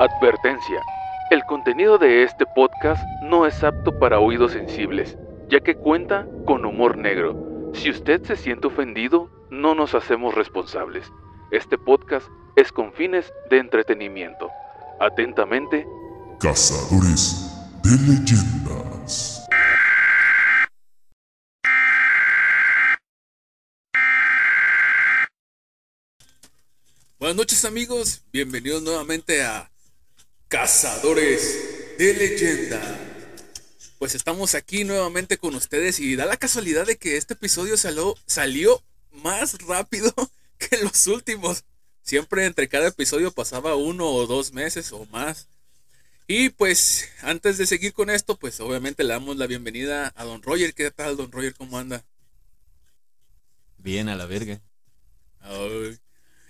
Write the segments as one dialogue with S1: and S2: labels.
S1: Advertencia. El contenido de este podcast no es apto para oídos sensibles, ya que cuenta con humor negro. Si usted se siente ofendido, no nos hacemos responsables. Este podcast es con fines de entretenimiento. Atentamente,
S2: Cazadores de leyendas.
S3: Buenas noches amigos, bienvenidos nuevamente a Cazadores de Leyenda. Pues estamos aquí nuevamente con ustedes y da la casualidad de que este episodio salió, salió más rápido que los últimos. Siempre entre cada episodio pasaba uno o dos meses o más. Y pues antes de seguir con esto, pues obviamente le damos la bienvenida a Don Roger. ¿Qué tal, Don Roger? ¿Cómo anda?
S4: Bien a la verga.
S3: Ay.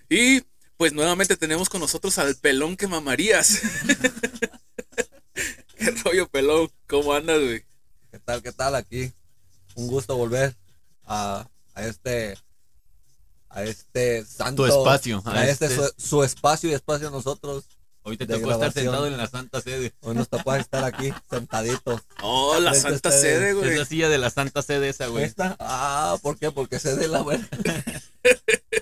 S3: Y pues nuevamente tenemos con nosotros al pelón que mamarías. ¿Qué rollo, pelón? ¿Cómo andas, güey?
S5: ¿Qué tal? ¿Qué tal? Aquí un gusto volver a, a este a este santo
S4: Tu espacio,
S5: a,
S4: a
S5: este,
S4: este-
S5: Su, su espacio y espacio a nosotros.
S4: Hoy te
S5: De
S4: tocó estar
S5: grabación.
S4: sentado en la Santa Sede.
S5: Hoy nos tocó estar aquí sentaditos.
S3: Oh, la Santa
S5: ustedes.
S3: Sede,
S4: Es
S3: güey.
S4: la silla de la Santa Sede esa, güey.
S5: ¿Esta? Ah, ¿por qué? Porque se de la verga.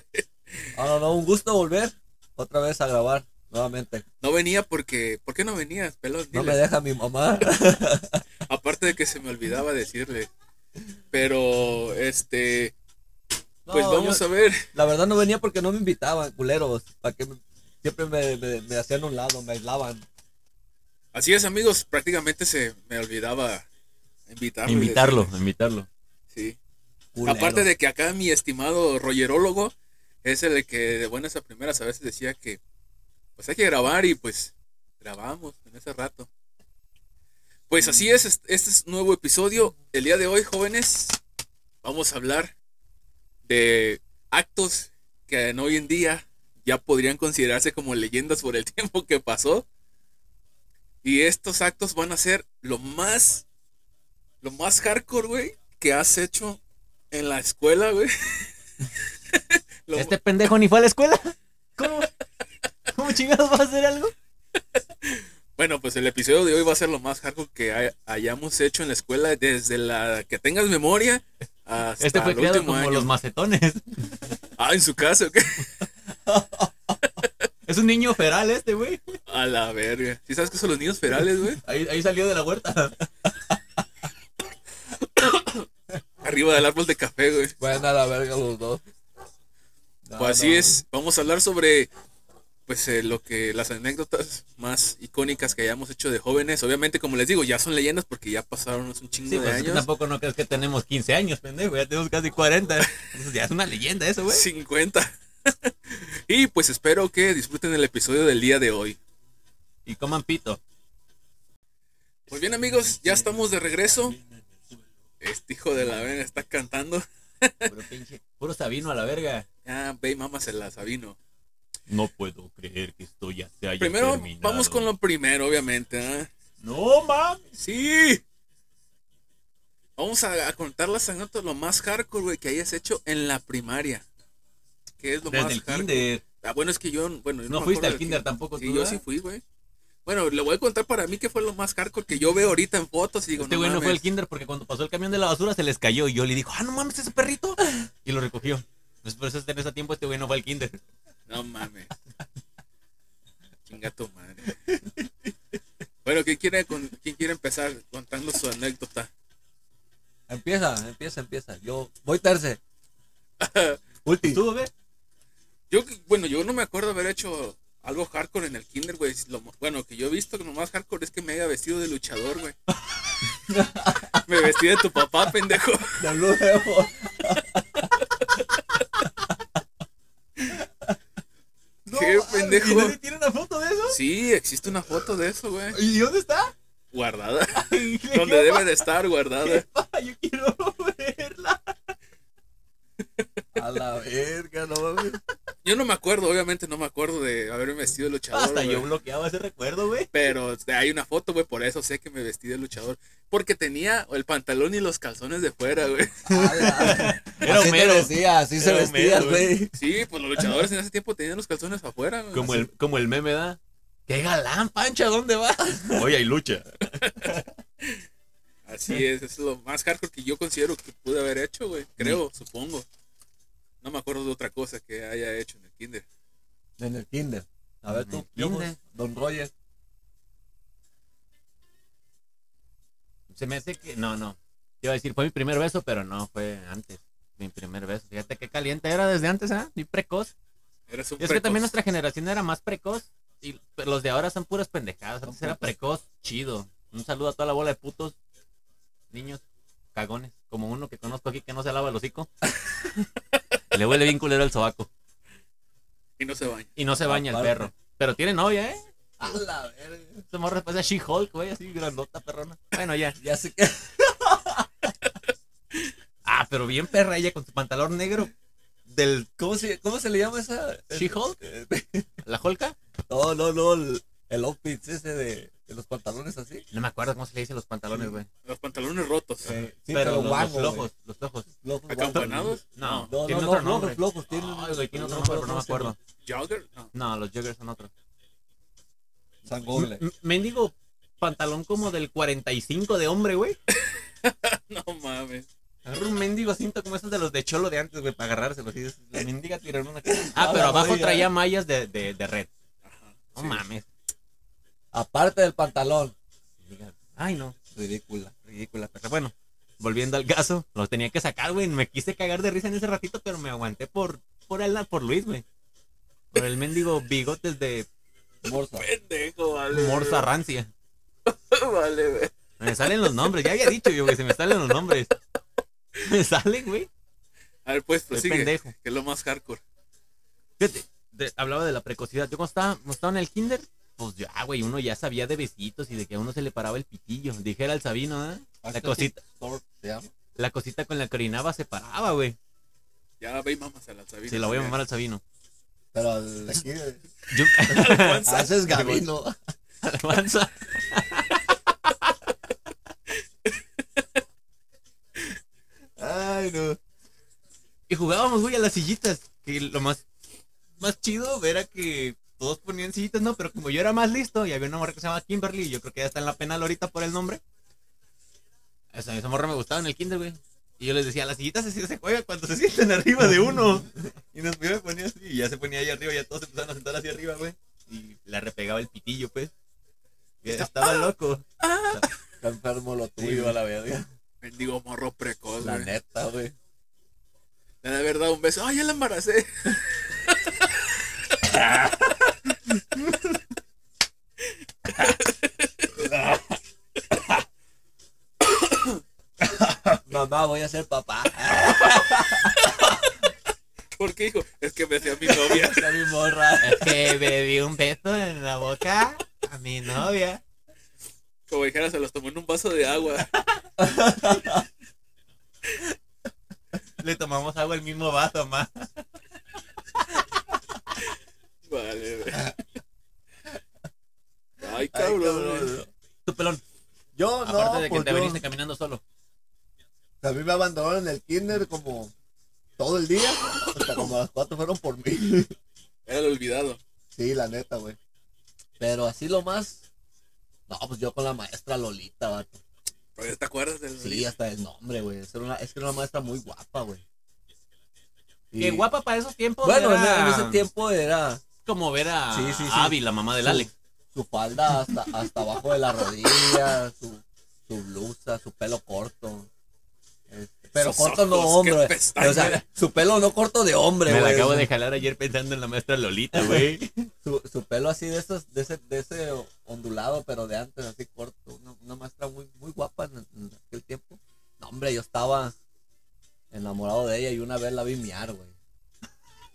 S5: Ah, no, no, un gusto volver otra vez a grabar nuevamente.
S3: No venía porque. ¿Por qué no venías, pelón?
S5: No me deja mi mamá.
S3: Aparte de que se me olvidaba decirle. Pero, este. Pues
S5: No,
S3: vamos
S5: yo-
S3: a ver.
S5: La verdad no venía porque no me invitaban, culeros. Para que me- siempre me, me, me hacían un lado, me aislaban.
S3: Así es, amigos. Prácticamente se me olvidaba invitarlo.
S4: Invitarlo, invitarlo.
S3: Sí. Aparte de que acá mi estimado rollerólogo es el que de buenas a primeras a veces decía que pues hay que grabar y pues grabamos en ese rato. Pues así es, est- este es un nuevo episodio. El día de hoy, jóvenes, vamos a hablar de actos que en hoy en día ya podrían considerarse como leyendas por el tiempo que pasó. Y estos actos van a ser lo más, lo más hardcore, güey, que has hecho en la escuela, güey. Lo-
S4: ¿Este pendejo ni fue a la escuela? ¿Cómo? ¿Cómo chingados va a hacer algo?
S3: Bueno, pues el episodio de hoy va a ser lo más hardcore que hay- hayamos hecho en la escuela desde la que tengas memoria hasta
S4: Este fue
S3: el
S4: creado como
S3: año.
S4: los macetones.
S3: Ah, en su casa, ¿o qué?
S4: Es un niño feral este, güey.
S3: A la verga. ¿Sí sabes qué son los niños ferales, güey?
S4: Ahí, ahí salió de la huerta.
S3: Arriba del árbol de café, güey.
S5: Vayan a la verga los dos. No,
S3: Pues así
S5: no.
S3: es. Vamos a hablar sobre pues eh, lo que las anécdotas más icónicas que hayamos hecho de jóvenes. Obviamente, como les digo, ya son leyendas porque ya pasaron un chingo
S4: Sí,
S3: de
S4: pues
S3: años.
S4: tampoco no crees que tenemos 15 años, pendejo. Ya tenemos casi 40. Entonces ya es una leyenda eso, güey.
S3: 50. y pues espero que disfruten el episodio del día de hoy.
S4: Y coman pito.
S3: Pues bien amigos, ya estamos de regreso. Este hijo de la verga está cantando.
S4: Puro pinche. Puro Sabino a la verga.
S3: Ah, ve mámasela, Sabino.
S4: No puedo creer que esto ya se haya
S3: Primero,
S4: terminado.
S3: vamos con lo primero, obviamente. ¿ah?
S4: No, mames.
S3: Sí. Vamos a, a contar las anécdotas lo más hardcore, güey, que hayas hecho en la primaria. ¿Qué es lo
S4: Desde
S3: más
S4: el
S3: hardcore?
S4: kinder.
S3: Ah, bueno, es que yo, bueno, yo
S4: No
S3: me
S4: fuiste al kinder tampoco
S3: Sí,
S4: tú,
S3: yo
S4: ¿verdad?
S3: sí fui, güey. Bueno, le voy a contar para mí qué fue lo más hardcore que yo veo ahorita en fotos y digo,
S4: Este güey no fue al kinder porque cuando pasó el camión de la basura se les cayó y yo le dijo, ah, no mames, ese perrito. Y lo recogió. Pues por eso en ese tiempo este güey no fue al kinder.
S3: No mames. Chinga tu madre. Bueno, ¿quién quiere, con- ¿quién quiere empezar contando su anécdota?
S5: Empieza, empieza, empieza. Yo voy terce. Ulti.
S4: ¿Tú, güey?
S3: Yo, bueno, yo no me acuerdo haber hecho algo hardcore en el kinder, güey. Lo- bueno, que yo he visto que lo más hardcore es que me haya vestido de luchador, güey. me vestí de tu papá, pendejo.
S5: De luego.
S3: ¿Qué pendejo?
S4: ¿Y nadie tiene una foto de eso?
S3: Sí, existe una foto de eso, güey.
S4: ¿Y dónde está?
S3: Guardada.
S4: Ay,
S3: Donde debe de estar guardada.
S4: Yo quiero verla.
S5: A la verga, no mames.
S3: Yo no me acuerdo, obviamente no me acuerdo de haberme vestido de luchador.
S4: Hasta
S3: güey.
S4: yo bloqueaba ese recuerdo, güey.
S3: Pero hay una foto, güey, por eso sé que me vestí de luchador. Porque tenía el pantalón y los calzones de fuera, güey.
S5: A la-
S4: Era
S5: así
S4: Homero.
S5: te decía, así se vestía, güey.
S3: Sí, pues los luchadores en ese tiempo tenían los calzones afuera, güey.
S4: Como el, como el meme da. ¡Qué galán, Pancha! ¿Dónde va? Oye, hay lucha.
S3: Así es, es lo más hardcore que yo considero que pude haber hecho, güey. Creo, supongo. No me acuerdo de otra cosa que haya hecho en el kinder.
S5: En el kinder. A ver tú,
S4: kinder.
S5: Don Roger.
S4: Se me hace que. No, no. Iba a decir, fue mi primer beso, pero no, fue antes. Mi primer beso. Fíjate qué caliente era desde antes, ¿ah? Ni precoz.
S3: Un
S4: Y es que también nuestra generación era más precoz. Y los de ahora son puras pendejadas. Antes era precoz, chido. Un saludo a toda la bola de putos niños cagones. Como uno que conozco aquí que no se lava el hocico. Le huele bien culero el sobaco.
S3: Y no se baña.
S4: Y no se baña el perro. Pero tiene novia, ¿eh?
S5: A la verga.
S4: Ese morro parece a She-Hulk, güey, así grandota, perrona. Bueno, ya.
S5: Ya sé que.
S4: Ah, pero bien perra ella con su pantalón negro del
S5: ¿Cómo se, cómo se le llama esa?
S4: She-Hulk.
S5: Eh,
S4: ¿La Holka?
S5: No, no, no. El, el outfit ese de, de los pantalones así.
S4: No me acuerdo cómo se le dice los pantalones, güey.
S3: Los pantalones rotos.
S5: Eh, sí,
S4: pero, los, flojos, los flojos.
S5: Flojos.
S3: ¿Acampanados?
S4: No,
S5: No,
S4: tiene
S5: no,
S4: otro
S5: no,
S4: nombre.
S5: flojos. Tienen,
S4: otro
S5: no
S4: nombre, pero no me acuerdo.
S3: ¿Jogger? No.
S4: No, los joggers son otros.
S5: San Google.
S4: Mendigo pantalón como del 45 de hombre, güey.
S3: No mames.
S4: Agarra un mendigo cinto como esos de los de cholo de antes, güey, para agarrárselo. así, La mendiga tiraron una Ah, pero abajo traía mallas de, de, de red.
S3: Ajá.
S4: No
S3: sí.
S4: mames.
S5: Aparte del pantalón.
S4: Ay, no.
S5: Ridícula.
S4: Ridícula, pero bueno. Volviendo al caso, lo tenía que sacar, güey. Me quise cagar de risa en ese ratito, pero me aguanté por, por, el, por Luis, güey. Por el mendigo bigotes de
S5: Morsa.
S3: Pendejo, vale.
S4: Morsa Rancia.
S3: vale, güey.
S4: Me salen los nombres, ya había dicho yo, güey, se me salen los nombres. Me salen, güey.
S3: A ver, pues, prosigue.
S4: pendejo.
S3: Que es lo más hardcore.
S4: Fíjate, hablaba de la precocidad. Yo cuando estaba, cuando estaba en el kinder, pues ya, güey, uno ya sabía de besitos y de que a uno se le paraba el pitillo. Dijera el Sabino, ¿eh? La cosita, la cosita con la que orinaba se paraba, güey.
S3: Ya ve y mamas a la Sabina.
S4: Se la voy a mamar al Sabino.
S5: Pero de aquí.
S4: Yo,
S5: Ah, Gabino.
S4: alabanza.
S5: Ay, no.
S4: Y jugábamos, güey, a las sillitas. Que lo más, más chido era que todos ponían sillitas, ¿no? Pero como yo era más listo y había una morra que se llama Kimberly, y yo creo que ya está en la penal ahorita por el nombre. Esa, esa morra me gustaba en el kinder, güey. Y yo les decía, las sillitas así se juega cuando se sienten arriba de uno. Y nos me ponía así, y ya se ponía ahí arriba, ya todos se empezaron a sentar hacia arriba, güey. Y la repegaba el pitillo, pues. Y estaba loco.
S5: Está enfermo lo tuyo,
S4: Sí,
S5: a la verga.
S3: Mendigo morro precoz,
S5: La neta, güey.
S3: De verdad un beso. Ay, ya la embaracé.
S5: Mamá, voy a ser papá.
S3: ¿Por qué, hijo? Es que me hacía mi novia.
S5: Esa mi morra.
S4: Es que bebí un beso en la boca a mi novia.
S3: Como dijera, se los tomó en un vaso de agua.
S4: Le tomamos agua el mismo vaso, más.
S3: Vale, güey. Ay,
S5: Ay,
S3: cabrón.
S4: Tu pelón.
S5: Yo no,
S4: Aparte de que
S5: pues
S4: te
S5: yo-
S4: veniste caminando solo.
S5: a mí me abandonaron en el kinder como todo el día. Hasta como a las cuatro fueron por mí.
S3: Era el olvidado.
S5: Sí, la neta, güey. Pero así lo más. No, pues yo con la maestra Lolita, vato.
S3: Pero ¿Te acuerdas del
S5: Sí, hasta el nombre, güey. Es, una, es que era una maestra muy guapa, güey. Y-
S4: Qué guapa para esos tiempos.
S5: Bueno,
S4: era
S5: en ese tiempo era
S4: Como ver a
S5: Sí, sí, sí.
S4: Abby, la mamá del
S5: su,
S4: Alex.
S5: su falda hasta, hasta abajo de la rodilla, su, su blusa, su pelo corto. Este, pero
S3: Sus
S5: corto no
S3: ojos,
S5: hombre. O sea, su pelo no corto de hombre,
S4: Me la acabo de jalar ayer pensando en la maestra Lolita, güey.
S5: su, su pelo así de esos, de ese, de ese ondulado, pero de antes, así corto. Una, una maestra muy, muy guapa en, en aquel tiempo. No, hombre, yo estaba enamorado de ella y una vez la vi miar, güey.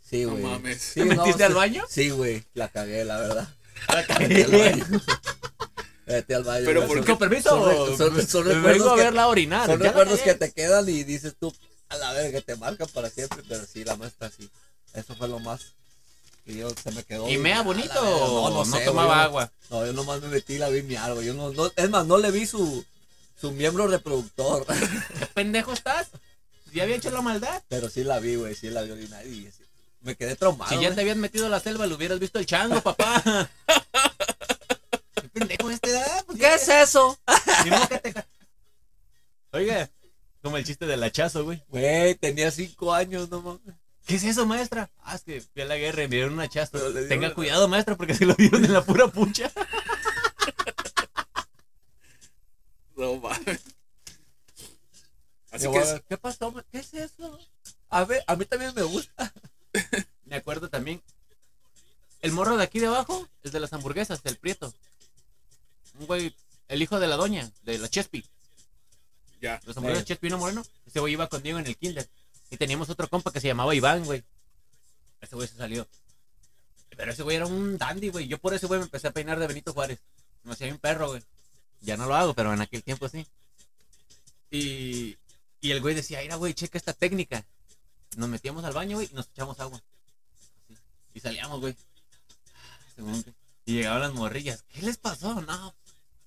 S5: Sí,
S3: No
S5: güey.
S3: mames.
S5: Sí,
S4: ¿Te
S5: no,
S4: metiste al baño?
S5: Sí, güey, la cagué, la verdad.
S4: La
S5: Metí al
S4: cagué.
S5: baño. Metí al baño.
S3: Pero. ¿por qué?
S4: Permiso.
S5: Son, son- son
S4: Vengo
S5: recuerdos,
S4: a
S5: que,
S4: verla orinar.
S5: son
S4: la
S5: recuerdos
S4: cagué.
S5: que te quedan y dices tú, a la verga, que te marcan para siempre, pero sí, la maestra sí. Eso fue lo más que yo se me quedó.
S4: ¿Y
S5: y
S4: mea
S5: a la
S4: bonito
S5: verga,
S4: no,
S5: sé,
S4: tomaba
S5: yo-
S4: agua?
S5: No, yo nomás me metí y la vi miar, güey. Yo no, no, es más, no le vi su, su miembro reproductor.
S4: ¿Qué pendejo estás? ¿Ya había hecho la maldad?
S5: pero sí la vi, güey, sí la vi orinar y sí, me quedé traumado.
S4: Si ya
S5: güey.
S4: te habías metido a la selva, le hubieras visto el chango, papá. pendejo este,
S5: ¿Qué es eso?
S4: Oiga, como el chiste del hachazo, güey.
S5: Güey, tenía cinco años, no mames.
S4: ¿Qué es eso, maestra? Ah, es que fui a la guerra y me dieron un hachazo. Tenga
S5: una-
S4: cuidado, maestra, porque se lo dieron en la pura pucha.
S3: No mames. Así que
S5: ¿Qué pasó? ¿Qué es eso? A ver, a mí también me gusta.
S4: Me acuerdo también. El morro de aquí de abajo es de las hamburguesas, el prieto. Un güey, el hijo de la doña, de la Chespi.
S3: ya.
S4: Los hamburguesas
S5: Sí.
S4: Chespi no moreno. Ese güey iba conmigo en el kinder. Y teníamos otro compa que se llamaba Iván, güey. Ese güey se salió. Pero ese güey era un dandy, güey. Yo por ese güey me empecé a peinar de Benito Juárez. Me hacía un perro, güey. Ya no lo hago, pero en aquel tiempo sí. Y, y el güey decía, mira, güey, checa esta técnica. Nos metíamos al baño, y nos echamos agua. Y salíamos, güey. Y llegaban las morrillas. ¿Qué les pasó? No,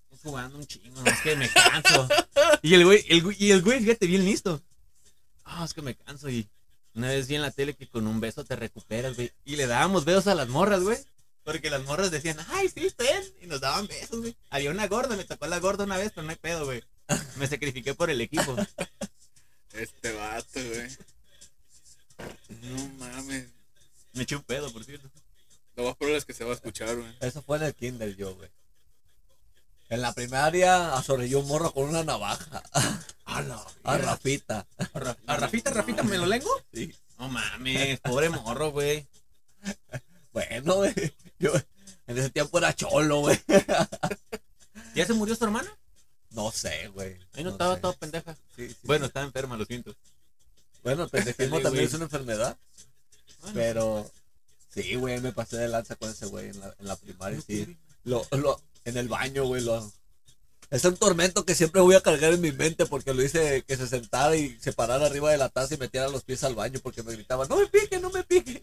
S4: estamos jugando un chingo, no, es que me canso. Y el güey, el y el güey, fíjate, bien listo. Ah, es que me canso y una vez vi en la tele que con un beso te recuperas, güey. Y le dábamos besos a las morras, güey. Porque las morras decían, ay, sí, ten. Y nos daban besos, güey. Había una gorda, me tocó la gorda una vez, pero no hay pedo, güey. Me sacrifiqué por el equipo.
S3: Este vato, güey. No mames.
S4: Me eché un pedo, por cierto.
S3: Lo más probable es que se va a escuchar, güey.
S5: Eso fue en el kinder yo, güey. En la primaria azorrilló un morro con una navaja.
S4: A la
S5: A Rafita.
S4: ¿A Ra- a Rafita, Rafita, me lo lengo?
S5: Sí.
S4: No mames, pobre morro, güey.
S5: Bueno, güey. Yo en ese tiempo era cholo, güey.
S4: ¿Ya se murió su hermana?
S5: No sé, güey.
S4: Ahí no,
S5: No
S4: estaba
S5: sé.
S4: toda pendeja.
S5: Sí, sí.
S4: Bueno, estaba enferma, lo siento.
S5: Bueno, el pendejismo
S4: Sí,
S5: también es una enfermedad.
S4: Bueno,
S5: Pero sí, güey, me pasé de lanza con ese güey en la, en la primaria. Sí. Lo, lo, en el baño, güey. Lo, es un tormento que siempre voy a cargar en mi mente porque lo hice que se sentara y se parara arriba de la taza y metiera los pies al baño porque me gritaba, no me pique, no me pique.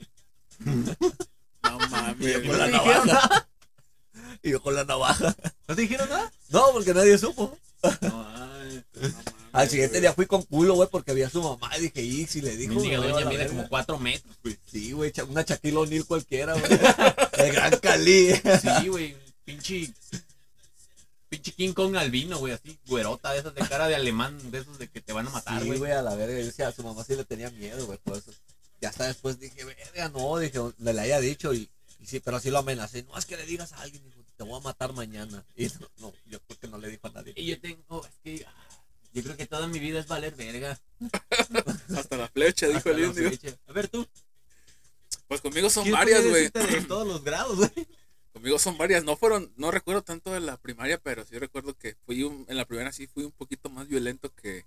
S3: No mames.
S5: Con la navaja. Y yo con la navaja.
S4: ¿No te dijeron nada?
S5: No, porque nadie supo.
S4: No, ay.
S3: No mames,
S5: Al siguiente
S3: güey.
S5: día fui con culo, güey, porque había su mamá y dije, y si le dijo.
S4: Mi niña
S5: me
S4: doña
S5: a la
S4: mide
S5: verga".
S4: como 4 metros, güey.
S5: Sí, güey, una Shaquille O'Neal cualquiera, güey. El gran Cali.
S4: Sí, güey. Pinche. Pinche King Kong albino, güey, así. Güerota de esas de cara de alemán, de esos de que te van a matar,
S5: Sí,
S4: güey.
S5: güey, a la verga. Yo decía, a su mamá sí le tenía miedo, güey, por eso. Ya hasta después dije, verga, no, dije, me le haya dicho y, y sí, pero así lo amenacé. No, es que le digas a alguien, hijo, te voy a matar mañana. Y no, no, yo creo que no le dijo a nadie.
S4: y yo tengo, es que. ah, Yo creo que toda mi vida es valer verga.
S3: Hasta la flecha, dijo
S4: Hasta
S3: el indio.
S4: A ver tú.
S3: Pues conmigo son
S4: ¿quién
S3: varias, güey.
S4: De todos los grados, güey.
S3: Conmigo son varias. No fueron, no recuerdo tanto de la primaria, pero sí recuerdo que fui un, en la primera sí fui un poquito más violento que,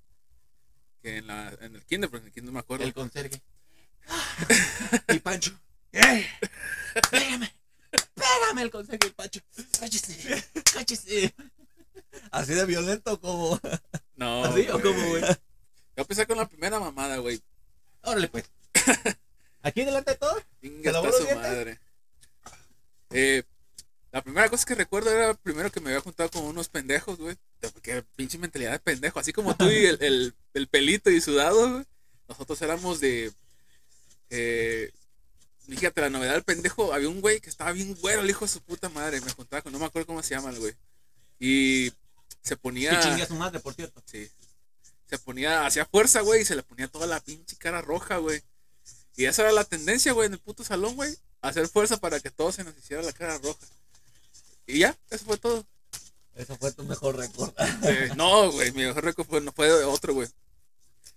S3: que en, la, en el kinder, porque en el kinder me acuerdo.
S4: El conserje. y Pancho. ¡Eh! ¡Pégame! ¡Pégame el conserje y Pancho! ¡Cállese! ¡Cállese!
S5: Así de violento como.
S3: No,
S4: ¿Así o cómo, güey?
S3: Yo empecé con la primera mamada, güey.
S4: Órale, pues. ¿Aquí delante de todo?
S3: Su madre. Eh, la primera cosa que recuerdo era primero que me había juntado con unos pendejos, güey. Porque pinche mentalidad de pendejo. Así como tú y el, el, el pelito y sudado, güey. Nosotros éramos de. Eh, fíjate, la novedad del pendejo. Había un güey que estaba bien güero, el hijo de su puta madre. Me juntaba con. No me acuerdo cómo se llama el güey. Y se ponía.
S4: Que chingue a su madre, por cierto.
S3: Sí. Se ponía, hacía fuerza, güey, y se le ponía toda la pinche cara roja, güey. Y esa era la tendencia, güey, en el puto salón, güey. Hacer fuerza para que todos se nos hiciera la cara roja. Y ya, eso fue todo.
S5: Eso fue tu mejor récord.
S3: Eh, no, güey, mi mejor récord fue, no fue otro, güey.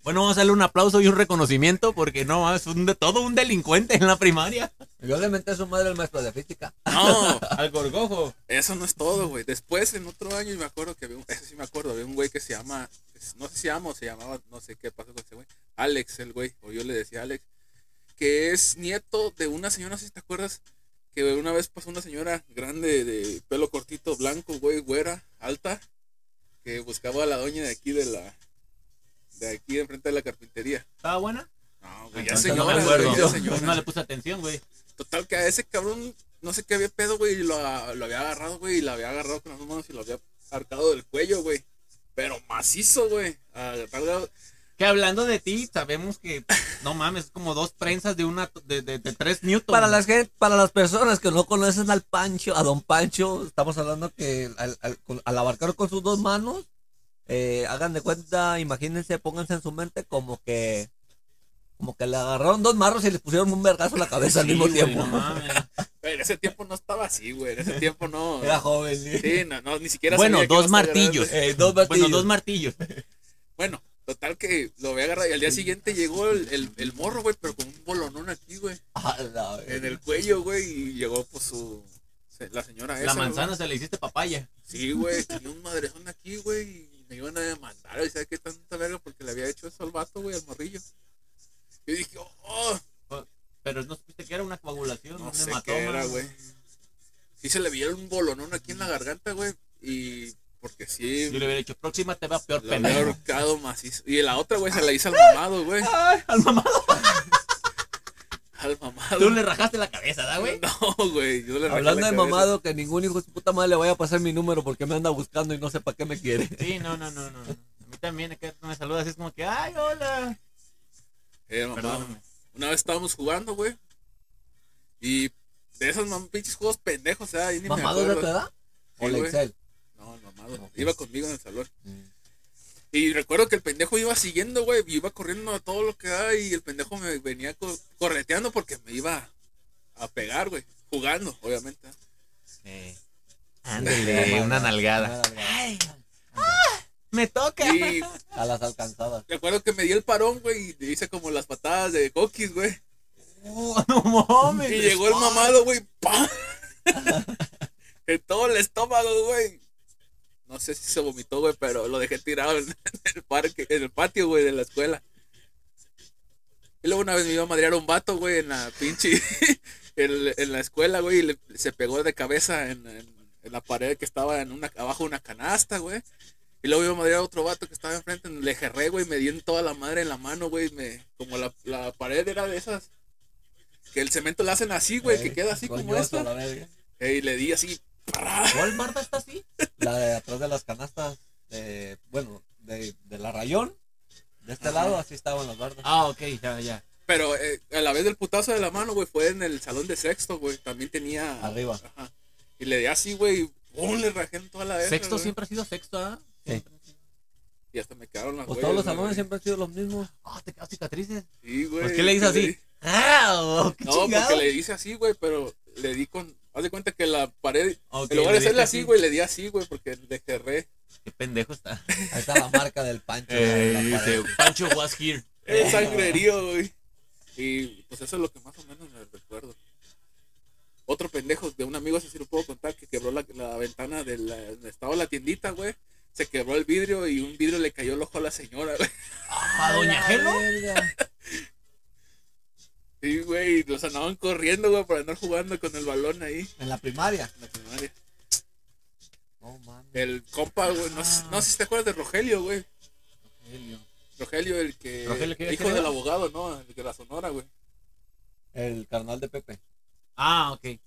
S4: Bueno, vamos a darle un aplauso y un reconocimiento porque no, es un de, todo un delincuente en la primaria.
S5: Y obviamente su madre el maestro de física.
S3: No,
S4: Al gorgojo.
S3: eso no es todo, güey. Después, en otro año, me acuerdo que había un, eso sí me acuerdo, había un güey que se llama, no sé si se llama o se llamaba, no sé qué pasó con ese güey. Alex, el güey, o yo le decía Alex, que es nieto de una señora, no sé si te acuerdas, que una vez pasó una señora grande de pelo cortito, blanco, güey, güera, alta, que buscaba a la doña de aquí de la, de aquí de enfrente de la carpintería.
S4: ¿Estaba buena?
S3: No, güey, ya
S5: Entonces
S3: señora,
S5: no me
S3: güey,
S5: acuerdo.
S3: ya señora.
S4: No le puse atención, güey.
S3: Total, que a ese cabrón, no sé qué había pedo, güey, y lo, lo había agarrado, güey, y lo había agarrado con las dos manos y lo había arcado del cuello, güey. Pero macizo, güey.
S4: Que hablando de ti, sabemos que, no mames, es como dos prensas de una, de, de, de tres newtons.
S5: Para las, gen- para las personas que no conocen al Pancho, a Don Pancho, estamos hablando que al, al- al abarcar con sus dos manos, eh, hagan de cuenta, imagínense, pónganse en su mente como que como que le agarraron dos marros y les pusieron un vergazo en la cabeza al mismo
S4: güey,
S5: tiempo.
S4: no mames.
S3: Güey, en ese tiempo no estaba así, güey. En ese tiempo no.
S5: Era joven, sí.
S3: Sí, no, no, ni siquiera
S4: Bueno,
S3: sabía que
S4: dos martillos.
S5: Eh, dos
S4: Bueno,
S5: martillos.
S4: dos martillos.
S3: Bueno, total que lo voy a agarrar y al día siguiente llegó el, el, el morro, güey, pero con un bolonón aquí, güey.
S5: La.
S3: En el cuello, güey, y llegó pues su. La señora esa.
S4: La manzana
S3: güey.
S4: se le hiciste papaya.
S3: Sí, güey, tenía un madrezón aquí, güey, y me iban a demandar, y ¿sabes qué tanta verga? Porque le había hecho eso al vato, güey, al morrillo. Y dije, oh,
S4: Pero no supiste que era una coagulación,
S3: no
S4: un
S3: sé
S4: hematoma.
S3: qué era, güey. Sí se le vieron un bolonón aquí en la garganta, güey, y porque sí,
S4: Yo le hubiera dicho, próxima te va peor, pendejo.
S3: ahorcado macizo. Y la otra, güey, se la hizo al mamado, güey,
S4: Ay, al mamado.
S3: Al mamado.
S4: Tú le rajaste la cabeza, ¿da, güey?
S3: No, güey, yo le rajé
S5: Hablando
S3: la
S5: de
S3: cabeza.
S5: mamado, que ningún hijo de su puta madre le vaya a pasar mi número porque me anda buscando y no sé para qué me quiere.
S4: Sí, no, no, no, no. no. A mí también, que me saludas, es como que, ay, hola.
S3: Eh, mamá,
S4: Perdóname.
S3: Una vez estábamos jugando, güey, y de esos mam, pinches juegos pendejos, o sea, ahí ni me
S5: ¿Mamado de
S3: acuerdo.
S5: tu edad? ¿O
S3: Sí,
S5: la
S3: güey.
S5: Excel?
S3: No, el mamado.
S5: Ok.
S3: Iba conmigo en el salón.
S5: Mm.
S3: Y recuerdo que el pendejo iba siguiendo, güey, y iba corriendo a todo lo que da y el pendejo me venía co- correteando porque me iba a pegar, güey. Jugando, obviamente.
S4: Eh, ándale, una nalgada. Me toca.
S3: Y
S5: A las alcanzadas.
S3: recuerdo que me di el parón, güey, y hice como las patadas de coquis, güey.
S4: Oh, no mames.
S3: Y llegó el mamado, güey, ¡pam! en todo el estómago, güey. No sé si se vomitó, güey, pero lo dejé tirado en el parque, en el patio, güey, de la escuela. Y luego una vez me iba a madrear un vato, güey, en la pinche, en, en la escuela, güey, y le- se pegó de cabeza en, en- en la pared que estaba en una, abajo de una canasta, güey. Y luego iba a madrear a otro vato que estaba enfrente, le jerré, güey, me di en toda la madre en la mano, güey, me, como la, la pared era de esas, que el cemento le hacen así, güey, que queda así como esta.
S5: la.
S3: Eh, Y le di así.
S4: ¿Cuál barda está así?
S5: La de atrás de las canastas, de, bueno, de, de la rayón. De este
S3: Ajá.
S5: lado así estaban las bardas.
S4: Ah, ok, ya, ya.
S3: Pero eh, a la vez del putazo de la mano, güey, fue en el salón de sexto, güey. También tenía.
S5: Arriba.
S3: Ajá. Y le di así, güey. y ¡pum! Le rajé en toda la verga,
S4: Sexto
S3: güey.
S4: siempre ha sido sexto, ¿ah?
S5: Sí.
S3: Y hasta me quedaron las
S5: Pues
S3: huellas,
S5: todos los
S3: güey.
S5: salones siempre han sido los mismos.
S4: Ah, te quedas cicatrices.
S3: Sí, güey.
S4: ¿Por qué le dices así? ¡Ah! ¡Qué
S3: No,
S4: chingado!
S3: porque le hice así, güey, pero le di con. Haz de cuenta que la pared.
S4: Ok,
S3: en lugar de
S4: diste
S3: así, güey, le di así, güey, porque le cerré.
S4: Qué pendejo está.
S5: Ahí está la marca del pancho.
S4: Eh,
S5: la
S4: dice, Pancho was here.
S3: El sangrerío, güey. Y pues eso es lo que más o menos me recuerdo. Otro pendejo de un amigo, ese sí lo puedo contar, que quebró la, la ventana de la, donde estaba la tiendita, güey. Se quebró el vidrio y un vidrio le cayó el ojo a la señora, güey.
S4: ¿A Doña Gelo?
S3: Sí, güey, los andaban corriendo, güey, para andar jugando con el balón ahí
S5: En la primaria.
S3: en la primaria.
S5: No mames.
S3: El compa, güey, no, sé- no sé si te acuerdas de Rogelio, güey.
S5: Rogelio.
S3: Rogelio, el que.
S4: ¿Rogelio qué-
S3: hijo
S4: qué
S3: del abogado, ¿no? El de la Sonora, güey.
S5: El carnal de Pepe.
S4: Ah, ok.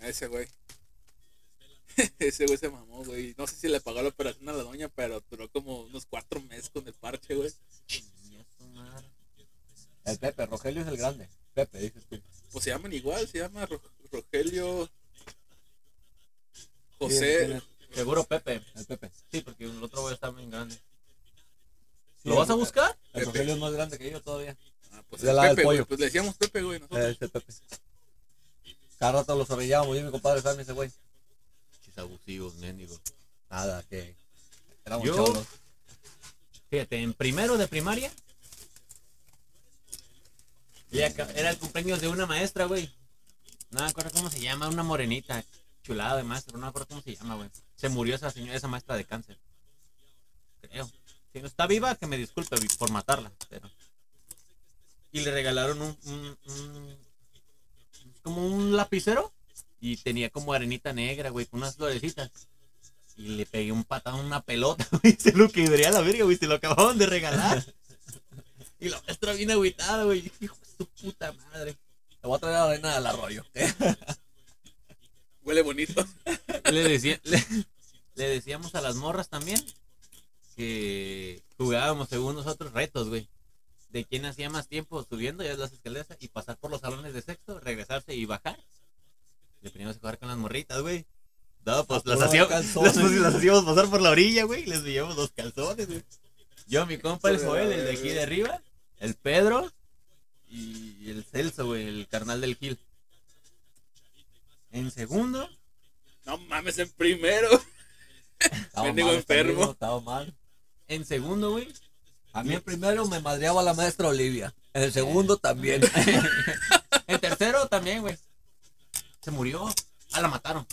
S3: Ese güey. Ese güey se mamó, güey. No sé si le pagó la operación a la doña, pero duró como unos cuatro meses con el parche, güey.
S5: El Pepe, Rogelio es el grande. Pepe, dices tú.
S3: Pues se llaman igual, se llama Ro- Rogelio. José.
S4: Seguro Pepe.
S5: El Pepe.
S4: Sí, porque el otro güey está bien grande.
S5: Sí,
S4: ¿Lo vas a buscar?
S5: El
S3: Pepe.
S5: Rogelio es más grande que yo todavía.
S3: Ah, pues
S5: De
S3: el Pepe, güey.
S5: pollo.
S3: Pues le decíamos Pepe, güey. Nosotros.
S5: Es el Pepe. Cada rato los orellábamos, yo y mi compadre Sammy ese güey.
S4: Chis abusivos, mendigo.
S5: Nada, que éramos
S4: Yo-
S5: cholos.
S4: Fíjate, en primero de primaria. Era el cumpleaños de una maestra, güey. No me acuerdo cómo se llama, una morenita. Chulada de maestra, no me acuerdo cómo se llama, güey. Se murió esa señora, esa maestra de cáncer. Creo. Si no está viva, que me disculpe por matarla. Pero... Y le regalaron un, como un lapicero. Y tenía como arenita negra, güey, con unas florecitas. Y le pegué un patado a una pelota, güey. Se lo quebré a la verga, güey. Se lo acababan de regalar. Y la maestra viene agüitada, güey. Su puta madre.
S5: Te voy a traer arena del arroyo.
S3: Huele bonito.
S4: Le, decía, le, le decíamos a las morras también. que jugábamos según nosotros retos, güey. De quién hacía más tiempo subiendo ya las escaleras y pasar por los salones de sexto, regresarse y bajar. Le poníamos a jugar con las morritas, güey. No, pues
S5: A
S4: las hacíamos, las, las hacíamos pasar por la orilla, güey, les veíamos los calzones, güey. Yo, mi compa, el Joel, el de aquí de arriba, el Pedro y el Celso, güey, el carnal del Gil. En segundo,
S3: No mames, en primero. Mendigo enfermo.
S5: Estaba mal.
S4: en segundo, güey,
S5: A mí el primero me madreaba la maestra Olivia. En el segundo también.
S4: En tercero también, güey. Se murió. Ah, la mataron.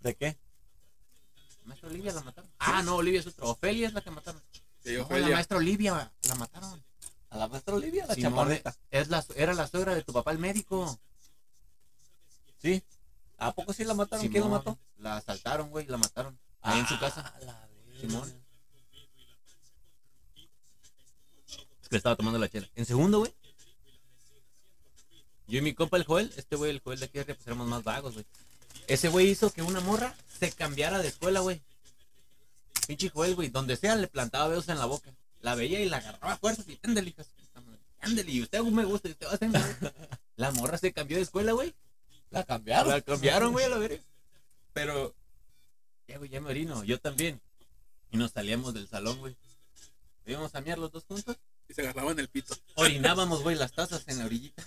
S5: ¿De qué?
S4: Maestra Olivia la mataron. Ah, no, Olivia es otra. Ofelia es la que mataron.
S3: Sí,
S4: No, la maestra Olivia la mataron.
S5: A la maestra Olivia, la
S4: Simón,
S5: chaparrita.
S4: es la, era la suegra de tu papá, el médico.
S5: Sí. ¿A poco sí la mataron? ¿Quién la
S4: Simón,
S5: mató?
S4: La asaltaron, güey, la mataron. Ahí en su casa.
S5: Ah, la verga.
S4: Simón. Es que le estaba tomando la chela. En segundo, güey. Yo y mi compa el Joel, este güey, el Joel de aquí arriba, pues éramos más vagos, güey. Ese güey hizo que una morra se cambiara de escuela, güey. Pinche Joel, güey, donde sea le plantaba besos en la boca. La veía y la agarraba a fuerzas y ándale, madre. Ándale, y usted me gusta, y usted va a hacer. güey". La morra se cambió de escuela, güey.
S5: La cambiaron.
S4: La cambiaron, güey, a la verga. Pero, ya, güey, ya me orino. Yo también. Y nos salíamos del salón, güey. Íbamos a miar los dos juntos.
S3: Y se agarraban el pito.
S4: Orinábamos, güey, las tazas en la orillita.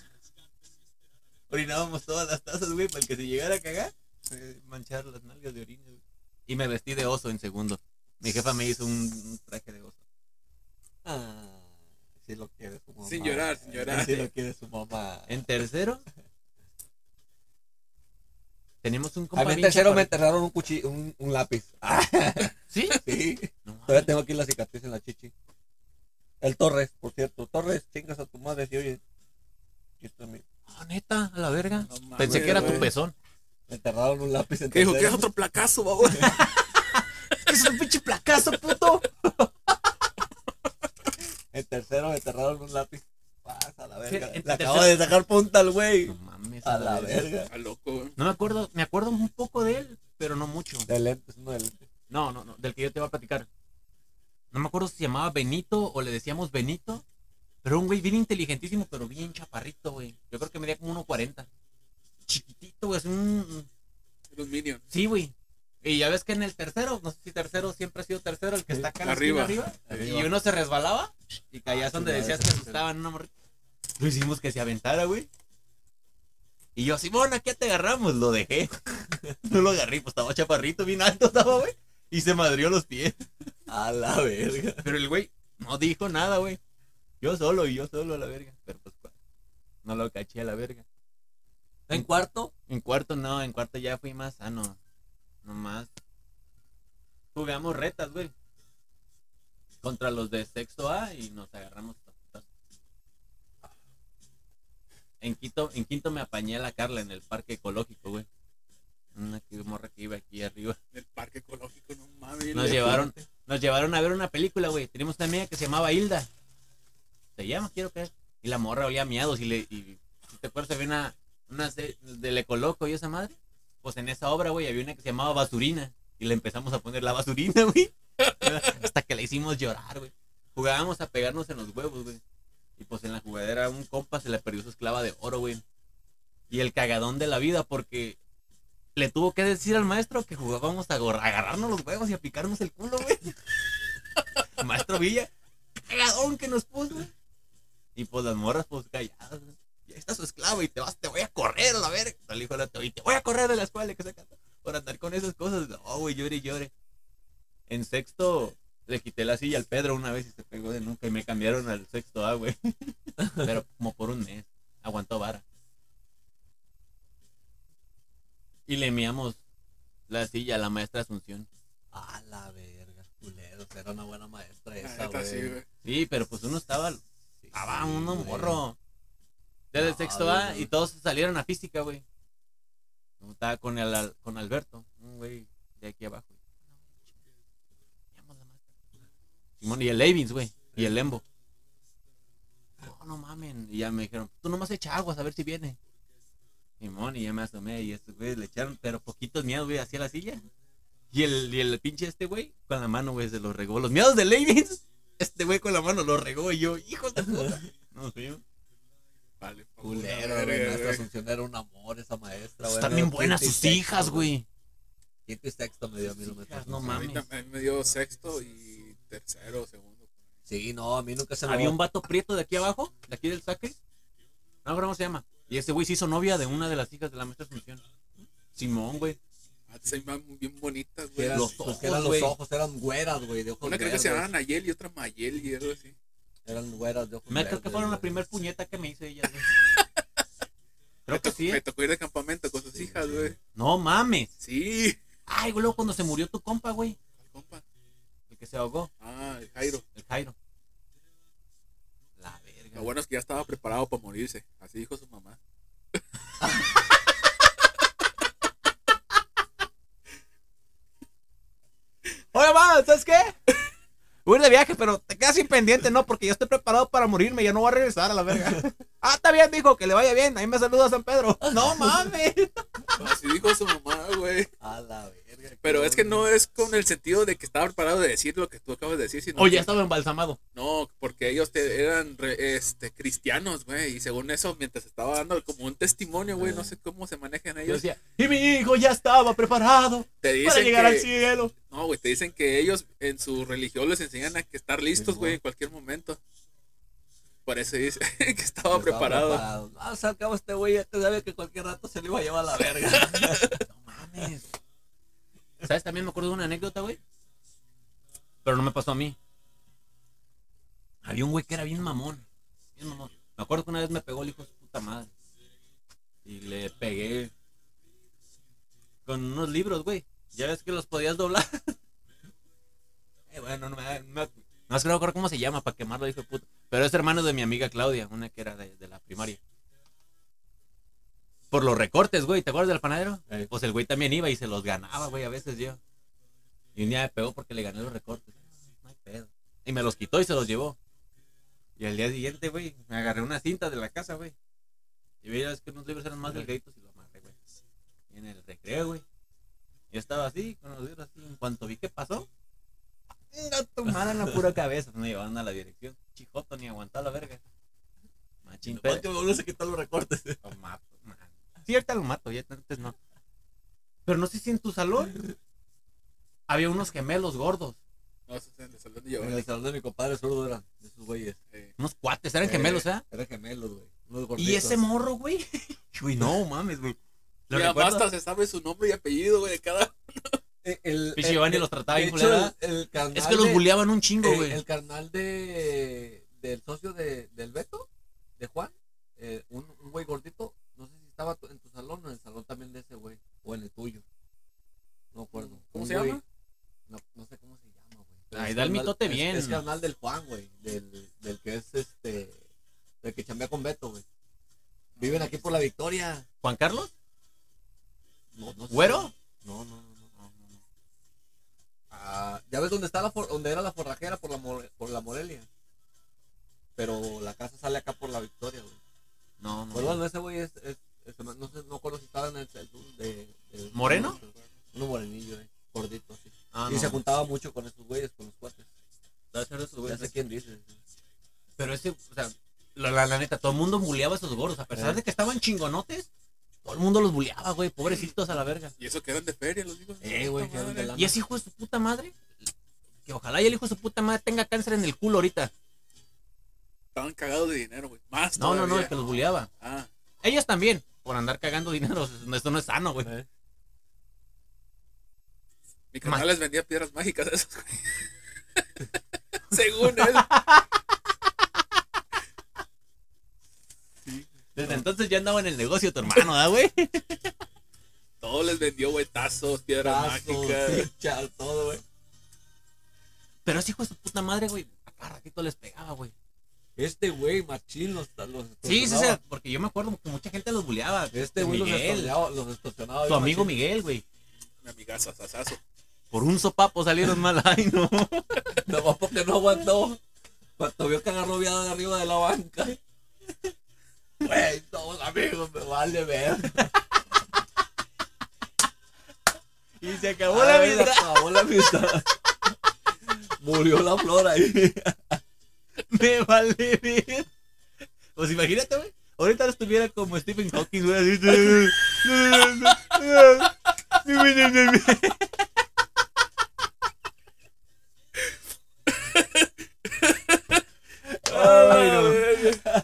S4: Orinábamos todas las tazas, güey, para el que se llegara a cagar. eh, manchar las nalgas de orina, güey. Y me vestí de oso en segundo. Mi jefa me hizo un traje de oso.
S5: Ah, sí lo quiere su mamá.
S3: Sin llorar, sin llorar.
S5: Sí lo quiere su mamá.
S4: En tercero, teníamos un
S5: A
S4: compa
S5: mí en tercero me enterraron un, cuchillo, un, un lápiz.
S4: ¿Sí?
S5: Sí.
S4: No.
S5: Todavía tengo aquí la cicatriz en la chichi. El Torres, por cierto. Torres, chingas a tu madre si oye. Aquí está mi-
S4: Ah, neta, a la verga.
S3: No
S4: Pensé que era tu pezón.
S5: Me enterraron un lápiz en
S3: ¿Qué dijo? ¿Qué es otro placazo, babo?
S4: Es un pinche placazo, puto.
S5: En tercero me enterraron un lápiz. Pasa la verga.
S4: Sí,
S5: Le acabo
S4: tercero-
S5: de sacar punta al güey.
S4: No mames.
S5: A la
S4: verga.
S5: verga.
S3: Está loco, güey.
S4: No me acuerdo, me acuerdo un poco de él, pero no mucho.
S5: De lentes, uno de lentes.
S4: No, no, no, del que yo te voy a platicar. No me acuerdo si se llamaba Benito o le decíamos Benito, pero un güey bien inteligentísimo, pero bien chaparrito, güey. Yo creo que medía como 1.40. Chiquitito, güey, es un...
S3: Los Minions.
S4: Sí, güey. Y ya ves que en el tercero, no sé si tercero siempre ha sido tercero, el que está acá esquina
S3: Arriba.
S4: arriba, y uno se resbalaba y caías
S5: Ah,
S4: donde
S5: sí,
S4: decías que asustaban una morrita. Lo hicimos que se aventara, güey. Y yo, Simón, aquí te agarramos, lo dejé. no lo agarré, pues estaba chaparrito, bien alto estaba, güey. Y se madrió los pies.
S5: A la verga.
S4: Pero el güey no dijo nada, güey. Yo solo y yo solo a la verga. Pero pues no lo caché a la verga.
S5: En cuarto,
S4: En cuarto no, en cuarto ya fui más sano. Nomás. Jugamos retas, güey. Contra los de sexto A y nos agarramos. En quinto, en quinto me apañé a la Carla en el parque ecológico, güey. Una morra que iba aquí arriba.
S3: En el parque ecológico, no mames.
S4: Nos llevaron, nos llevaron a ver una película, güey. Teníamos una amiga que se llamaba Hilda. Se llama, quiero creer. Y la morra olía a miados y le, y, si te acuerdas, había una, una del Ecoloco y esa madre. Pues en esa obra, güey, había una que se llamaba Basurina. Y le empezamos a poner la basurina, güey. Hasta que la hicimos llorar, güey. Jugábamos a pegarnos en los huevos, güey. Y pues en la jugadera un compa se le perdió su esclava de oro, güey. Y el cagadón de la vida porque le tuvo que decir al maestro que jugábamos a agarrarnos los huevos y a picarnos el culo, güey. maestro Villa, cagadón que nos puso. Y pues las morras, pues calladas, güey. Y ahí está su esclavo y te vas, te voy a correr a la verga. Hijo de la te voy a correr de la escuela por andar con esas cosas. No, güey, llore llore. En sexto le quité la silla al Pedro una vez y se pegó de nuca y me cambiaron al sexto A, güey. Pero como por un mes. Aguantó vara. Y le enviamos la silla a la maestra Asunción.
S5: a la verga. Culeros, era una buena maestra esa,
S3: sí,
S5: güey.
S3: güey.
S4: Sí, pero pues uno estaba,
S5: Sí,
S4: estaba
S5: sí,
S4: uno morro. Desde
S5: No,
S4: sexto A y todos salieron a física, güey. Estaba con, el, Al- con Alberto, un güey de aquí abajo. Llama a la maestra. Simón y el Levins, güey. Y el Lembo. No, no mamen. Y ya me dijeron, tú nomás echa aguas a ver si viene. Simón, y ya me asomé y estos güeyes le echaron, pero poquitos miedos, güey, hacia la silla. Y el, y el pinche este güey con la mano, güey, se lo regó. Los miedos de Leibniz, este güey con la mano lo regó y yo, hijo de puta. No, sí.
S3: Vale,
S5: Culero, güey. Nuestra. Asunción era un amor, esa maestra, güey.
S4: Están
S5: Me
S4: bien buenas sus
S5: sexto,
S4: hijas, güey.
S5: Quinto y sexto me dio a mí
S4: no
S3: A mí
S4: mames.
S3: también me dio sexto y tercero, segundo.
S5: Sí, no, a mí nunca se me
S4: Había un vato prieto de aquí abajo, de aquí del saque. No, me acuerdo ¿cómo se llama? Y ese güey se hizo novia de una de las hijas de la maestra Asunción. Simón, güey.
S3: Antes se iban bien bonitas, güey.
S5: eran,
S4: los ojos,
S5: que eran los ojos, eran güeras, güey, de ojos
S3: Una creo que se llamaba Nayel y otra Mayel y algo así.
S5: Eran güeras de ojos
S4: Me creo que fueron la
S5: güey.
S4: primer puñeta que me hice ella, güey.
S3: Me,
S4: Creo que sí.
S3: me
S4: ¿eh?
S3: tocó ir de campamento con sus hijas, güey.
S4: No mames.
S3: Sí.
S4: Ay, güey, luego cuando se murió tu compa, güey.
S3: Compa.
S4: Que se ahogó,
S3: Ah, el Jairo.
S4: el Jairo. La verga.
S3: Lo bueno es que ya estaba preparado para morirse. Así dijo su mamá.
S4: Oye, va, ¿sabes qué? Voy de viaje, pero te quedas sin pendiente, ¿no? Porque ya estoy preparado para morirme, ya no voy a regresar a la verga. Ah, está bien, dijo, que le vaya bien. Ahí me saluda San Pedro. No mames.
S3: Así dijo su mamá, güey.
S5: A la verga.
S3: Pero es que no es con el sentido de que estaba preparado de decir lo que tú acabas de decir, sino que-
S4: ya estaba embalsamado.
S3: No, porque ellos te- eran re- este, cristianos, güey. Y según eso, mientras estaba dando como un testimonio, güey, no sé cómo se manejan
S4: Yo
S3: ellos.
S4: decía, y mi hijo ya estaba preparado
S3: Te
S4: para
S3: dicen
S4: llegar al cielo.
S3: no, güey, te dicen que ellos en su religión les enseñan a que estar listos, güey, en cualquier momento. Por eso dice que estaba
S5: Estaba
S3: preparado.
S5: Ah, o sea, al cabo este güey ya te sabe que cualquier rato se le iba a llevar a la verga.
S4: No mames. ¿Sabes? También me acuerdo de una anécdota, güey. Pero no me pasó a mí. Había un güey que era bien mamón. Bien mamón. Me acuerdo que una vez me pegó el hijo de su puta madre. Y le pegué con unos libros, güey. Ya ves que los podías doblar. Eh, bueno, no me, no, no no me acuerdo cómo se llama para quemarlo, hijo de puta. Pero es hermano de mi amiga Claudia, una que era de la primaria. Por los recortes, güey. ¿Te acuerdas del panadero? Pues el güey también iba y se los ganaba, güey, a veces yo. Y un día me pegó porque le gané los recortes. No hay pedo. Y me los quitó y se los llevó. Y al día siguiente, güey, me agarré una cinta de la casa, güey. Y veías que unos libros eran más delgaditos y lo amarré, güey. Y en el recreo, güey. Yo estaba así, con los libros así. En cuanto vi qué pasó, una tomada en la pura cabeza. Me llevaban a la dirección. Chijoto ni aguantaba la verga. Machín,
S5: ¿Para
S4: pero.
S5: que me se quitar los recortes?
S4: Lo mato, man. Sí, ahorita lo mato, ya antes no. Pero no sé si en tu salón había unos gemelos gordos.
S3: No, eso es en el salón de
S5: En
S3: Giovanni.
S5: el salón de mi compadre zurdo eran de esos güeyes.
S3: Eh,
S4: Unos cuates, eran gemelos, ¿eh?
S5: Eran gemelos, güey. Unos
S4: Y ese morro, güey. Uy, no mames, güey. Lo recuerdo.
S3: hasta se sabe su nombre y apellido, güey, de cada.
S5: Eh, El,
S4: Pinche Giovanni los trataba bien
S5: el, el
S4: Es que los bulleaban un chingo,
S5: eh,
S4: güey.
S5: el carnal de del socio de, del Beto, de Juan, eh, un, un güey gordito, estaba tu- en tu salón o en el salón también de ese güey, o en el tuyo. No me acuerdo.
S3: ¿Cómo
S5: Un
S3: se
S5: güey-
S3: llama?
S5: No, no sé cómo se llama, güey. Es
S4: da el mitote
S5: es-
S4: bien.
S5: Es carnal del Juan, güey, del, del que es este, del que chambea con Beto, güey. Viven aquí por la Victoria.
S4: ¿Juan Carlos?
S5: No, no sé.
S4: ¿Güero?
S5: No, no, no, no. Ah, ya ves dónde está la for- donde era la forrajera por la More- por la Morelia. Pero la casa sale acá por la Victoria, güey.
S4: No, no.
S5: Pues bueno, ese güey es, es, no sé, no acuerdo si estaba en el el- de, de-
S4: ¿Moreno?
S5: Uno morenillo, eh, gordito así.
S4: Ah,
S5: y
S4: no.
S5: se juntaba mucho con esos güeyes, con los cuates.
S4: Debe ser de esos
S5: Ya
S4: güeyes.
S5: sé quién dice.
S4: Pero ese, o sea, la, la- la neta, todo el mundo bulleaba a esos gordos. A pesar
S5: Eh.
S4: de que estaban chingonotes, todo el mundo los bulleaba, güey. Pobrecitos a la verga.
S3: Y eso que eran de feria, los digo.
S5: Eh, güey.
S4: Y ese hijo de su puta madre, que ojalá y el hijo de su puta madre tenga cáncer en el culo ahorita.
S3: Estaban cagados de dinero, güey. Más
S4: No, no, no, el
S3: todavía.
S4: que los bulleaba.
S3: Ah,
S4: Ellos también, por andar cagando dinero. Esto no es sano, güey.
S5: Eh,
S3: mi canal les vendía piedras mágicas a esos, güey. Según él.
S4: Desde entonces ya andaba en el negocio tu hermano, ¿da, güey?
S3: Todo les vendió, güey, tazos, piedras
S5: Tazos,
S3: mágicas.
S5: fichas, todo, güey.
S4: Pero ese hijo de su puta madre, güey, a cada ratito les pegaba, güey.
S5: Este güey, machín, los, los
S4: Sí, sí, sí, porque yo me acuerdo que mucha gente los bulleaba.
S5: Este güey los
S4: Miguel,
S5: extorsionaba, los extorsionaba.
S4: tu amigo
S5: machín.
S4: Miguel, güey.
S3: Mi amiga Sasasazo.
S4: Por un sopapo salieron mal. Ay, no.
S5: Nomás porque no aguantó. Cuando vio que agarró viado de arriba de la banca. Güey, somos amigos, me vale ver.
S4: Y se acabó la
S5: Ay,
S4: vida.
S5: acabó la amistad. Murió la flor ahí.
S4: Me vale bien. Pues imagínate, güey. Ahorita estuviera como Stephen Hawking, güey. Ay, no.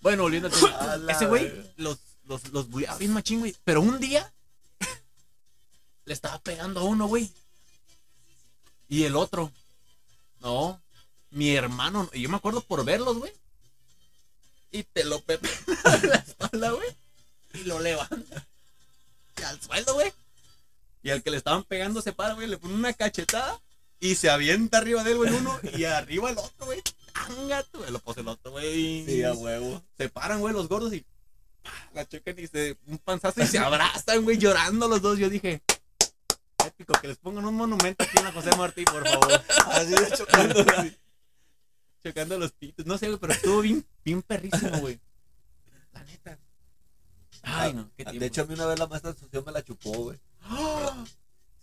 S4: Bueno, volviendo al Ese güey los, los, los bien machín, güey. Pero un día le estaba pegando a uno, güey. Y el otro. No. Mi hermano. Y yo me acuerdo por verlos, güey. Y te lo pepe en la espalda, güey. Y lo levanta. Y al suelo, güey. Y al que le estaban pegando se para, güey. Le pone una cachetada. Y se avienta arriba de él, güey, uno. Y arriba el otro, güey. Tanga, tú, Lo pone el otro, güey.
S5: Sí, a huevo.
S4: Se paran, güey, los gordos y la chocan y se un panzazo y se abrazan, güey, llorando los dos. Yo dije, épico, que les pongan un monumento aquí en la José Martí, por favor.
S5: Así de chocando.
S4: Chocando los pitos. No sé, güey, pero estuvo bien, bien perrísimo, güey. La neta. Ay, no, qué tiempo.
S5: De hecho, a mí una vez la maestra asociación me la chupó, güey.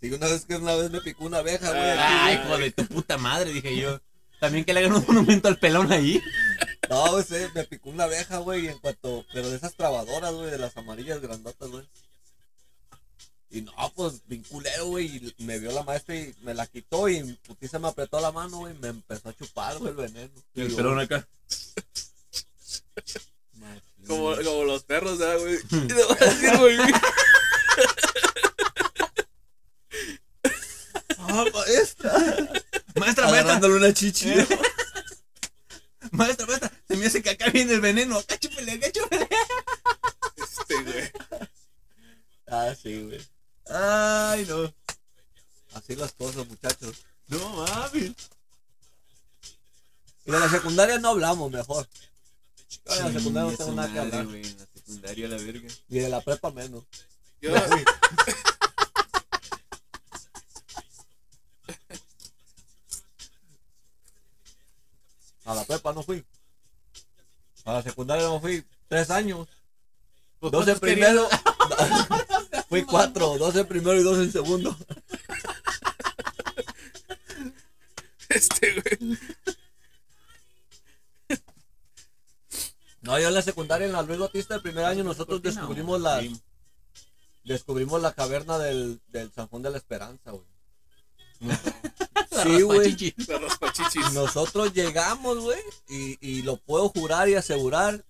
S5: Sí, una vez que una vez me picó una abeja, güey.
S4: Ay,
S5: güey.
S4: hijo de tu puta madre, dije yo. También que le hagan un monumento al pelón ahí.
S5: No, güey, me picó una abeja, güey, en cuanto, pero de esas trabadoras, güey, de las amarillas grandotas, güey. Y no, pues, bien culero, güey, y me vio la maestra y me la quitó y putiza me apretó la mano, güey, y me empezó a chupar, güey, el veneno.
S4: Y el
S5: yo,
S4: pelón acá.
S3: Como, como los perros, ¿verdad, güey? Y te voy a decir, güey.
S5: Ah, maestra.
S4: Maestra, maestra,
S5: Agarrándole una chichi.
S4: ¿Eh? maestra, maestra. Se me hace que acá viene el veneno. Acá chúpele, acá chúpele.
S3: Este, güey.
S5: Ah, sí, güey.
S4: Ay, no.
S5: Así las cosas, muchachos.
S4: No mames.
S5: Y de la secundaria no hablamos, mejor. Yo de la secundaria no tengo nada que hablar.
S4: En la secundaria, la verga.
S5: Y de la prepa menos.
S3: Yo,
S5: A la prepa no fui. A la secundaria no fui. Tres años.
S4: Pues,
S5: Dos en primero. fui cuatro. Dos en primero y dos en segundo.
S3: este, güey.
S5: No, yo en la secundaria, en la Luis Batista, el primer año, nosotros descubrimos la,
S4: Sí.
S5: descubrimos la caverna del, del San Juan de la Esperanza, güey. Sí, güey. Nosotros llegamos, güey, y, y lo puedo jurar y asegurar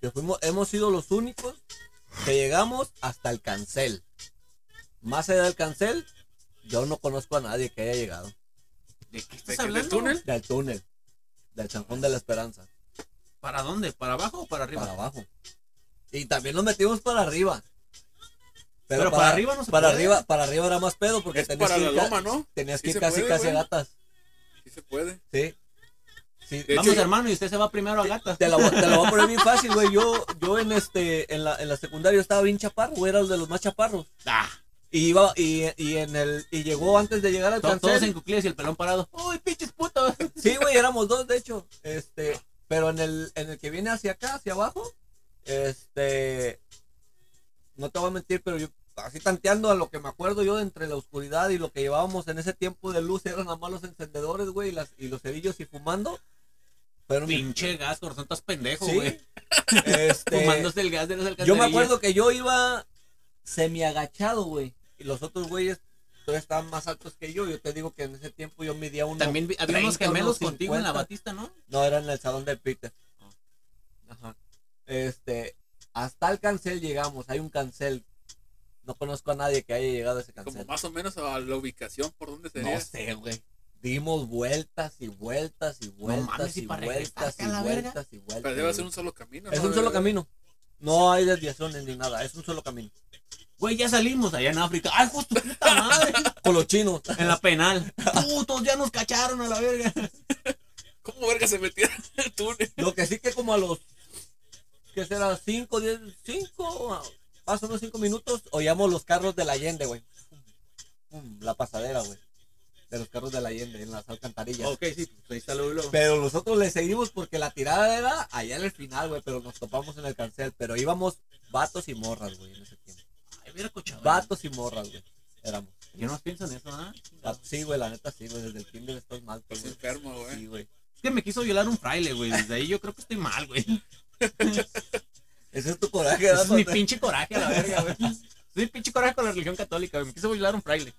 S5: que fuimos, hemos sido los únicos que llegamos hasta el cancel. Más allá del cancel, yo no conozco a nadie que haya llegado.
S4: ¿De qué
S3: ¿De
S4: estás
S3: del
S4: hablando?
S3: túnel?
S5: Del túnel, del Juan de la Esperanza,
S4: ¿Para dónde? ¿Para abajo o para arriba?
S5: para abajo. Y también nos metimos para arriba.
S4: Pero para arriba no se
S5: para
S4: puede.
S5: arriba, para arriba era más pedo porque
S3: Es
S5: tenías
S3: para
S5: que
S3: la
S5: ir, ca-
S3: loma, ¿no?
S5: tenías
S3: Sí
S5: que ir casi
S3: puede,
S5: casi a
S3: güey.
S5: gatas.
S3: Sí se puede.
S5: Sí. Sí,
S4: Vamos,
S3: hecho,
S4: hermano, y usted se va primero a gata.
S5: Te la, voy- te la voy a poner bien fácil, güey. Yo, yo en este, en la, en la secundaria estaba bien chaparro, güey, era de los más chaparros.
S4: Ah,
S5: Y iba, y, y en el, y llegó antes de llegar al
S4: to- todos en
S5: cancel.
S4: cuclillas y el pelón parado. ¡Uy, pinches putos!
S5: Sí, güey, éramos dos, de hecho. Este, pero en el, en el que viene hacia acá, hacia abajo, este, no te voy a mentir, pero yo, así tanteando a lo que me acuerdo yo de entre la oscuridad y lo que llevábamos en ese tiempo de luz, eran nada más los encendedores, güey, y, las, y los cerillos y fumando. Pero mi-
S4: Pinche gas, estás pendejo,
S5: Sí.
S4: güey.
S5: este,
S4: Fumándose el gas de las
S5: Yo
S4: alcantarillas.
S5: me acuerdo que yo iba semi agachado, güey. Y los otros güeyes todavía estaban más altos que yo. Yo te digo que en ese tiempo yo medía uno.
S4: También había unos
S5: 30,
S4: gemelos
S5: unos
S4: contigo en la
S5: 50.
S4: Batista, ¿no?
S5: No, era en el salón de Peter.
S4: Ah.
S5: Ajá. Este, hasta el cancel llegamos. Hay un cancel. No conozco a nadie que haya llegado a ese
S3: como
S5: cancel.
S3: más o menos a la ubicación por donde sería.
S5: No sé, güey. Dimos vueltas y vueltas y vueltas
S4: mames, ¿y
S5: vueltas y vueltas y vueltas.
S3: Pero debe ser un solo camino.
S5: Es
S3: ¿no?
S5: un solo camino. No hay desviaciones ni nada. Es un solo camino.
S4: Güey, ya salimos allá en África. ¡Ay, justo puta madre!
S5: Con los chinos.
S4: En la penal. Putos, ya nos cacharon a la verga.
S3: ¿Cómo verga se metieron en el túnel?
S5: Lo que sí que como a los, ¿qué será? 5, 10, 5, más o menos 5 minutos, oíamos los carros de la Allende, güey. La pasadera, güey. De los carros de la Allende, en las alcantarillas.
S4: Ok, sí, pues ahí está luego. luego.
S5: Pero nosotros le seguimos porque la tirada era allá en el final, güey, pero nos topamos en el cancel. Pero íbamos vatos y morras, güey, en ese tiempo.
S4: Ay, mira, cochado.
S5: Vatos y morras, güey. Éramos.
S4: Yo no pienso en eso, ¿ah?
S5: Ah, Sí, güey, la neta sí, güey. Desde el kinder estoy mal,
S3: Es
S5: güey.
S3: enfermo,
S5: Sí,
S3: güey.
S5: güey.
S4: Es que me quiso violar un fraile, güey. Desde ahí yo creo que estoy mal, güey.
S5: Ese es tu coraje,
S4: Ese es mi pinche coraje a la verga, güey. Mi pinche coraje con la religión católica, güey. Me quiso violar un fraile.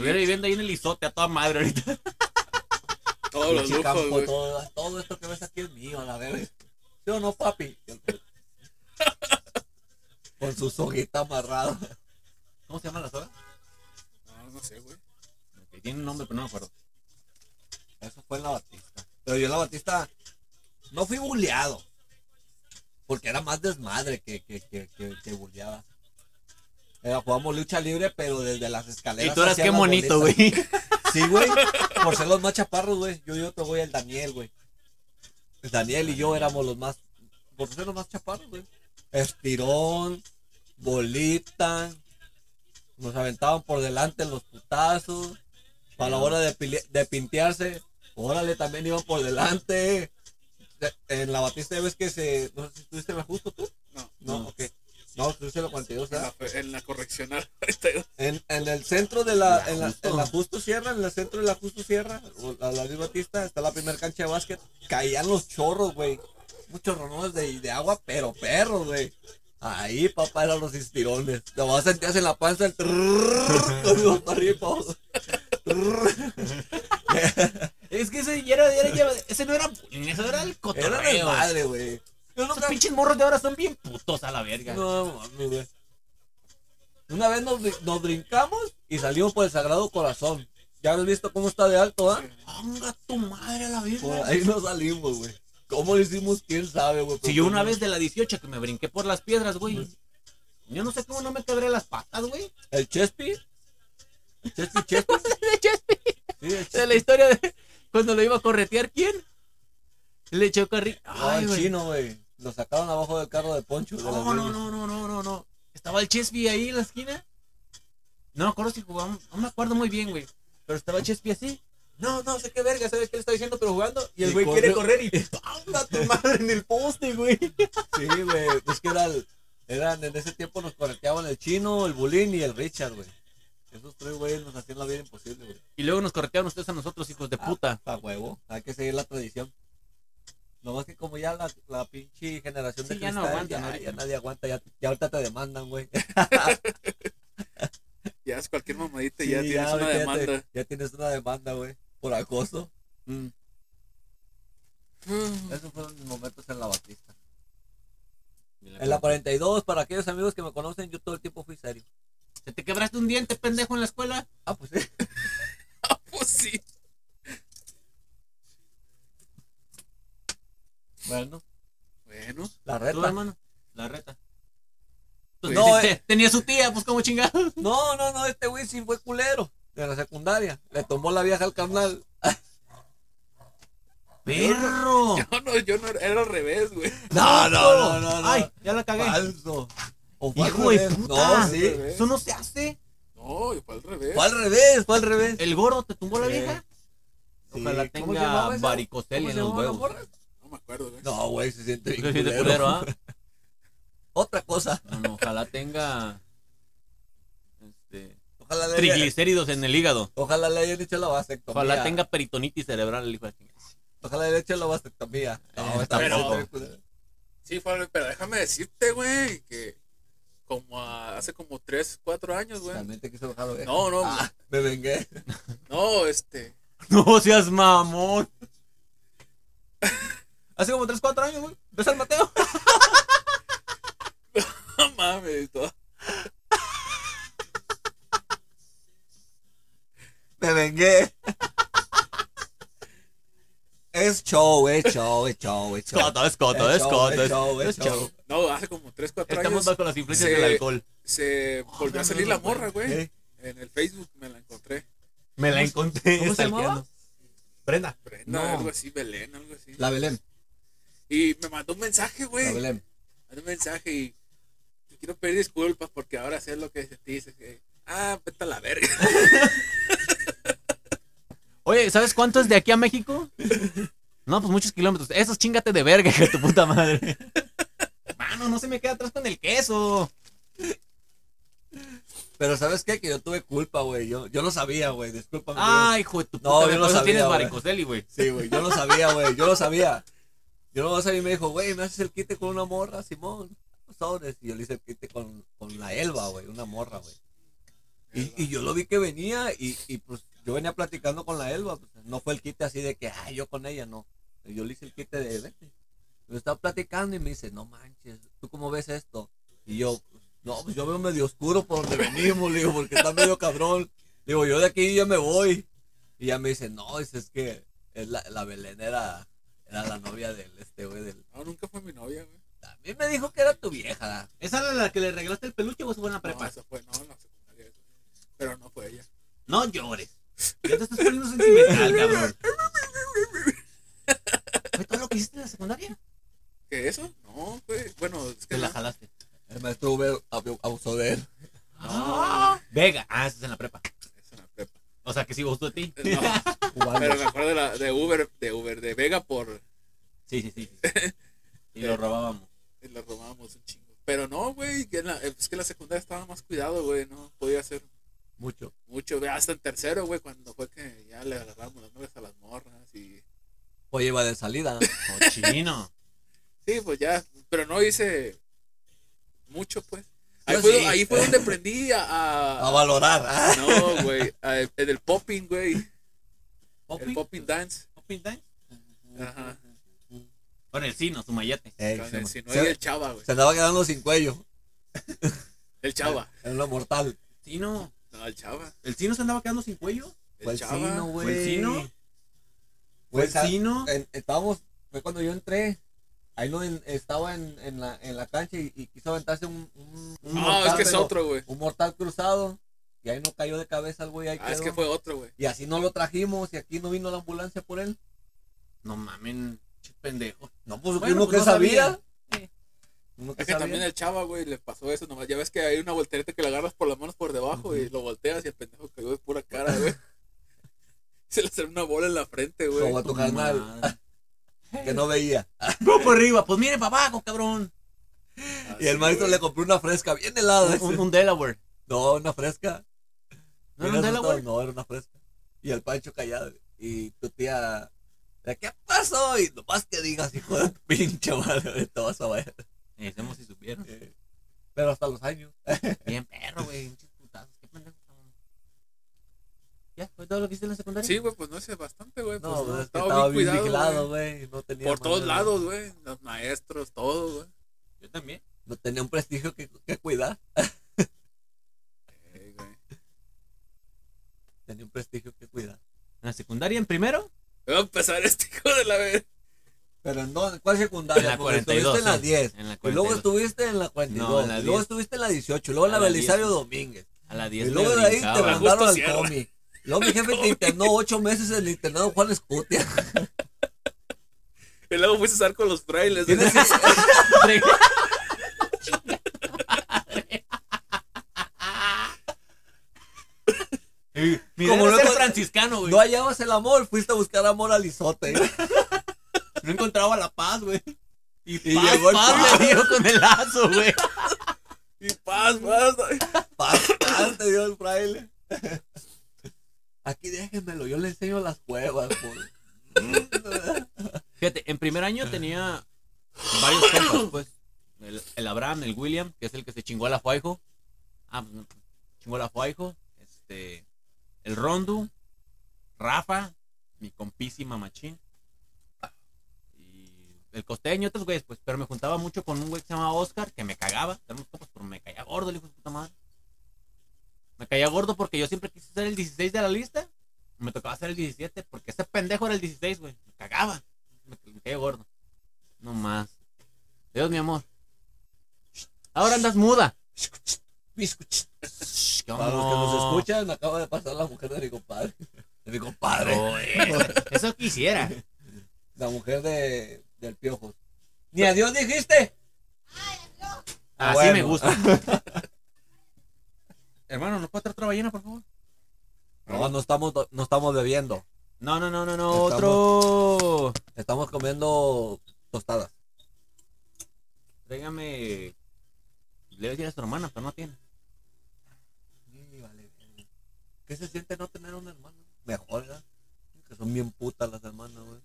S4: Estuviera viviendo ahí en el isote a toda madre ahorita.
S3: Todos los lujos,
S5: campo,
S3: güey.
S5: todo, todo esto que ves aquí es mío, a la verga. ¿Sí o no, papi? Con su soguita amarrada.
S4: ¿Cómo se llama la soga?
S3: No, no sé, güey.
S4: Tiene un nombre, pero no me acuerdo.
S5: Eso fue en la Batista. Pero yo en la Batista no fui bulleado. Porque era más desmadre que, que, que, que, que bulleaba. Era, jugamos lucha libre, pero desde las escaleras.
S4: Y tú eras qué
S5: bolitas.
S4: güey.
S5: Sí, güey. Por ser los más chaparros, güey. Yo y otro güey, el Daniel, güey. El Daniel y yo éramos los más. Por ser los más chaparros, güey. Estirón, bolita. Nos aventaban por delante los putazos. Para la hora de, pile- de pintearse. Órale, también iban por delante. De- En la batista ves que se. No sé si estuviste la justo tú.
S3: No,
S5: No, ok. No, en la 42,
S3: en la, en la correccional.
S5: En, en el centro de la,
S4: La
S5: en la,
S4: Justo.
S5: en la Justo Sierra, en el centro de la Justo Sierra, o la, Luis Batista, está la primera cancha de básquet. Caían los chorros, güey. Muchos ronones de, de agua, pero perros, güey. Ahí, papá, eran los estirones. Te vas a sentías en la panza el trrrr, con los. Trrrr.
S4: Es que ese, era, era- ese no era bullying, eso era el
S5: Era
S4: cotorreo.
S5: de madre, güey.
S4: Esos
S5: nunca-
S4: pinches morros de ahora son bien putos a la verga.
S5: No, mami, güey. Una vez nos, brin- nos brincamos y salimos por el Sagrado Corazón. Ya has visto cómo está de alto, ¿ah?
S4: Ponga tu madre a la verga.
S5: Por ahí no salimos, güey. ¿Cómo lo hicimos? ¿Quién sabe, güey?
S4: Si yo una vez de la 18 que me brinqué por las piedras, güey. Yo no sé cómo no me quebré las patas, güey.
S5: ¿El Chespi? ¿El Chespi Chespi?
S4: De Chespi.
S5: Sí, el
S4: De
S5: Chespi.
S4: la historia de cuando lo iba a corretear, ¿quién? Echó carril. Ay,
S5: el chino, güey. Lo sacaron abajo del carro de Poncho.
S4: No, no, no, no, no, no, no. Estaba el Chespi ahí en la esquina. No me acuerdo si jugamos, no me acuerdo muy bien, güey. Pero estaba el Chespi así. No, no sé qué verga, ¿sabes qué le está diciendo? Pero jugando. Y el güey quiere correr y ¡panga tu madre en el poste, güey!
S5: Sí, güey. Es que era el- eran, en ese tiempo nos correteaban el chino, el bulín y el Richard, güey. Esos tres güeyes nos hacían la vida imposible, güey.
S4: Y luego nos corretearon ustedes a nosotros, hijos de puta.
S5: A huevo. Hay que seguir la tradición. Nomás que como ya la, la pinche generación de
S4: Sí, ya no
S5: cristal,
S4: aguantan
S5: ya, ya nadie aguanta. Ya, ya ahorita te demandan, güey.
S3: Ya es cualquier mamadita,
S5: Sí,
S3: ya tienes una
S5: te-
S3: demanda.
S5: ya tienes una demanda, güey. Por acoso.
S4: Mm.
S5: Esos fueron mis momentos en la Batista. En la 42, para aquellos amigos que me conocen, yo todo el tiempo fui serio.
S4: ¿Se te quebraste un diente, pendejo, en la escuela?
S5: Ah, pues sí.
S3: Pues sí.
S5: Bueno,
S3: Bueno,
S5: la
S4: ¿Tú,
S5: reta.
S4: hermano? La reta. Pues
S5: No,
S4: te- tenía su tía, pues como chingado.
S5: No, no, no, este güey sí fue culero. De la secundaria. Le tomó la vieja al carnal.
S4: ¡Perro!
S3: yo no, yo no era, al revés, güey.
S5: No, no, no, no, no.
S4: ¡Ay! Ya la cagué.
S5: Falso. O fue al
S4: ¡Hijo de puta!
S5: No, sí.
S4: Eso no se hace.
S3: No, fue al revés.
S5: Fue al revés, fue al revés.
S4: ¿El gordo te tumbó la vieja?
S5: Sí.
S4: Ojalá
S5: ¿Cómo
S4: tenga
S5: ¿Cómo
S4: en los huevos.
S3: Me acuerdo, güey.
S5: No, güey, se siente bien
S4: Se siente
S5: culero.
S4: culero, ¿ah?
S5: Otra cosa.
S4: No, no, ojalá tenga este,
S5: Ojalá le, haya-
S4: triglicéridos en el hígado.
S5: ojalá le hayan hecho la vasectomía.
S4: Ojalá tenga peritonitis cerebral el hijo de.
S5: Ojalá le hayan hecho la vasectomía. No,
S4: Eh,
S5: está
S3: pero-. Sí, pero déjame decirte, güey, que como a- hace como 3, 4 años, güey.
S5: Quiso bajar oreja.
S3: No, no,
S5: Ah, me vengué.
S3: no, este.
S4: No seas mamón. Hace como 3, 4 años, güey. ¿Ves al Mateo?
S3: No mames, todo.
S5: Me vengué. Es show, es show, es show, es show.
S4: Coto, es coto,
S5: Es
S4: es
S5: show,
S4: coto.
S5: es show,
S4: Es
S5: es show.
S4: show.
S3: No, hace como 3, 4
S4: Estamos
S3: años
S4: bajo las influencias
S3: Sí.
S4: del alcohol.
S3: se volvió a salir la morra, güey.
S5: ¿Eh?
S3: En el Facebook me la encontré.
S4: Me la encontré.
S5: ¿Cómo se
S4: stalkeando.
S5: llamaba?
S4: Brenda.
S3: Brenda,
S5: No.
S3: algo así, Belén, algo así.
S5: La Belén.
S3: Y me mandó un mensaje, güey. Me mandó un mensaje y te quiero pedir disculpas porque ahora sé lo que se te dice. Que, ah, vete a la verga.
S4: Oye, ¿sabes cuánto es de aquí a México? No, pues muchos kilómetros. Eso es chingate de verga, hija de tu puta madre. Mano, no se me queda atrás con el queso.
S5: Pero ¿sabes qué? Que yo tuve culpa, güey. Yo, yo lo sabía, güey. Discúlpame.
S4: Ah, hijo de tu puta.
S5: No,
S4: madre,
S5: yo no
S4: por eso
S5: sabía,
S4: tienes
S5: güey. Sí, güey. Yo lo sabía, güey. Yo lo sabía. Yo lo sabía y me dijo, güey, ¿me haces el quite con una morra, Simón? Sobres. Y yo le hice el quite con, con la Elba, güey. Una morra, güey. Y, y yo lo vi que venía y, y pues yo venía platicando con la Elba. pues, no fue el quite así de que, ay, yo con ella, no. Yo le hice el quite de, vete. Yo estaba platicando y me dice, no manches, ¿tú cómo ves esto? Y yo, no, pues yo veo medio oscuro por donde venimos, le digo, porque está medio cabrón. Digo, yo de aquí ya me voy. Y ya me dice, no, dice, es que es la, la Belén era la novia del este, güey, del...
S3: No, nunca fue mi novia, güey.
S5: A mí me dijo que era tu vieja.
S4: ¿Esa era la que le regalaste el peluche o fue en la
S3: No,
S4: prepa?
S3: eso fue, no, en la secundaria. Pero no fue ella.
S4: No llores. Ya te estás poniendo sentimental, cabrón. ¿Fue todo lo que hiciste en la secundaria?
S3: ¿Qué eso? No, güey. Bueno, es que
S4: Te la
S3: no.
S4: jalaste.
S5: El maestro Uber abu- abusó de él.
S4: Vega. Ah, esa es en la prepa.
S3: Es en la prepa.
S4: O sea, que sí gustó de ti.
S3: No, pero me acuerdo de, la, de Uber, de Uber, de Vega por...
S4: Sí, sí, sí. Y lo robábamos.
S3: y lo robábamos un chingo. Pero no, güey, que en la- estaba más cuidado, güey, no podía hacer
S5: Mucho.
S3: mucho, güey, hasta en tercero, güey, cuando fue que ya le agarramos las nubes a las morras y...
S5: Oye, iba de salida.
S4: Cochino.
S3: Sí, pues ya, pero no hice mucho, pues. Ahí, fue,
S5: sí.
S3: ahí fue donde aprendí a... a-
S5: A valorar. Ah.
S3: no, güey, en el popping, güey, el
S4: ¿Popping?
S3: popping dance.
S4: ¿Popping time?
S3: Ajá,
S4: Con el sino, su.
S5: Ey,
S3: con el Sinoy y el chava, güey,
S5: se andaba quedando sin cuello.
S3: el chava,
S5: En lo mortal.
S4: Sino.
S3: no, el chava,
S4: ¿El sino se andaba quedando sin cuello?
S5: Fue
S3: el
S5: el
S3: chava,
S5: Sino, güey.
S4: ¿Fue el Sino?
S5: Fue
S4: ¿Fue el
S5: en- estábamos, fue cuando yo entré. Ahí no en- estaba en, en, la, en la cancha y, y quiso aventarse un, un, un
S3: No,
S5: mortal,
S3: es que es
S5: pero-
S3: otro, güey,
S5: Un mortal cruzado. Y ahí no cayó de cabeza el güey. Ahí
S3: ah, es
S5: quedó.
S3: que fue otro, güey.
S5: Y así no lo trajimos. Y aquí no vino la ambulancia por él.
S4: No mamen, che pendejo.
S5: No, pues
S4: Bueno,
S5: uno
S4: pues
S5: que
S4: no
S5: sabía.
S4: sabía. Sí.
S5: Uno que
S3: Es que
S5: sabía.
S3: también el chava, güey, le pasó eso nomás. Ya ves que hay una voltereta que le agarras por las manos por debajo y lo volteas y el pendejo cayó de pura cara, güey. Se le salió una bola en la frente, güey.
S5: Como a tu carnal, que no veía.
S4: Go por arriba, pues mire para abajo, cabrón.
S5: Y el maestro
S3: güey.
S5: le compró una fresca bien helada.
S4: Un, un Delaware.
S5: No, una fresca.
S4: ¿No era un. Delaware?
S5: No, era una fresca. Y el Pancho callado. Y tu tía, ¿qué pasó? Y nomás que digas, hijo de tu pinche madre, te vas a ver.
S4: Eh, hacemos si supieron.
S5: Eh, Pero hasta los años.
S4: Bien perro, güey. pinches putazos, Qué pendejo. estamos. ¿Ya? ¿Fue todo lo que hiciste en la secundaria?
S3: Sí, güey, pues no hice bastante, güey.
S5: No,
S3: pues,
S5: pues, es que
S3: estaba,
S5: estaba
S3: bien cuidado,
S5: vigilado,
S3: güey.
S5: No tenía
S3: Por todos
S5: manera.
S3: lados, güey. Los maestros, todo, güey.
S4: Yo también.
S5: No tenía un prestigio que, que cuidar.
S3: Güey.
S5: Tenía un prestigio que cuidar.
S4: En la secundaria, en primero.
S3: Va a empezar este hijo de la vez.
S5: Pero en dónde? ¿cuál secundaria?
S4: En la
S5: Porque
S4: 42,
S5: Estuviste en la
S4: sí.
S5: 10.
S4: En la
S5: Y luego
S4: 42.
S5: estuviste en la 42.
S4: No, en la
S5: y luego
S4: 10.
S5: estuviste en la 18. Y luego en la
S4: A la
S5: Belisario
S4: 10.
S5: Domínguez.
S4: A la
S5: Y
S4: 10
S5: luego
S4: me
S5: de ahí te mandaron al comi. Luego mi jefe te internó ocho meses en el internado Juan Escutia.
S3: Y luego fuiste a estar con los frailes.
S5: Tienes Como
S4: Como
S5: luego-
S4: ser franciscano, güey.
S5: No hallabas el amor, fuiste a buscar amor al isote.
S4: No encontraba la paz, güey. Y,
S5: Y
S4: paz,
S5: llegó el
S4: paz
S5: paz.
S4: le dio con el lazo, güey.
S3: Y paz, paz.
S5: Paz, paz, te dio el fraile. Aquí déjenmelo, yo le enseño las cuevas. por-
S4: Fíjate, en primer año tenía varios compas, pues. El, el Abraham, el William, que es el que se chingó a la Fuaijo. Ah, pues, chingó a la Fuaijo. Este, el Rondu, Rafa, mi compísima machín. Y el costeño, otros güeyes, pues. Pero me juntaba mucho con un güey que se llamaba Oscar, que me cagaba. Éramos compas, pero me caía gordo el hijo de puta madre. Me caía gordo porque yo siempre quise ser el 16 de la lista. Me tocaba ser el 17 porque ese pendejo era el 16, güey. Me cagaba. Me, me caía gordo. No más. Dios, mi amor. Ahora andas muda. Shh, ¿qué
S5: Para los que nos escuchan, acaba de pasar la mujer de mi compadre. De mi compadre.
S4: Eso, eso quisiera.
S5: La mujer de, del piojo. Ni adiós dijiste.
S4: Así
S5: Bueno.
S4: me gusta. Hermano, ¿no puedo traer otra ballena, por favor?
S5: No, no estamos, no estamos bebiendo.
S4: No, no, no, no, no.
S5: Estamos-
S4: Otro.
S5: Estamos comiendo tostadas.
S4: Tráigame. Le voy a decir a su hermana, pero no tiene.
S5: ¿Qué se siente no tener un hermano? Mejor, ¿verdad? Que son bien putas las hermanas, güey.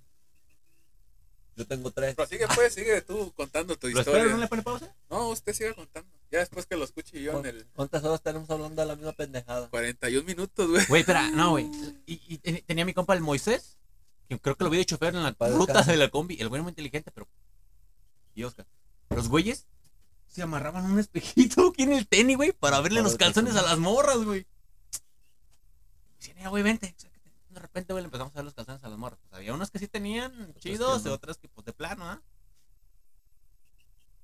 S5: Yo tengo tres.
S3: Pero sigue, pues, sigue tú contando tu
S4: ¿Lo espero?
S3: historia.
S4: ¿No le pone pausa?
S3: No, usted siga contando. Ya después que lo escuche yo en el
S5: ¿Cuántas horas tenemos hablando de la misma pendejada?
S3: 41 minutos, güey.
S4: Güey, espera, no, güey. Y, y ten- tenía mi compa el Moisés, que creo que lo vi de chofer en la ruta de la combi. El güey era muy inteligente, pero. Y Oscar. Los güeyes se amarraban un espejito aquí en el tenis, güey, para verle
S5: Para
S4: los calzones a las morras, güey. Mira, güey, vente. Repente, güey, le empezamos a ver los calzones a las morras. Pues había unas que sí tenían chidos y
S5: no.
S4: otras que, pues, de plano, ¿ah?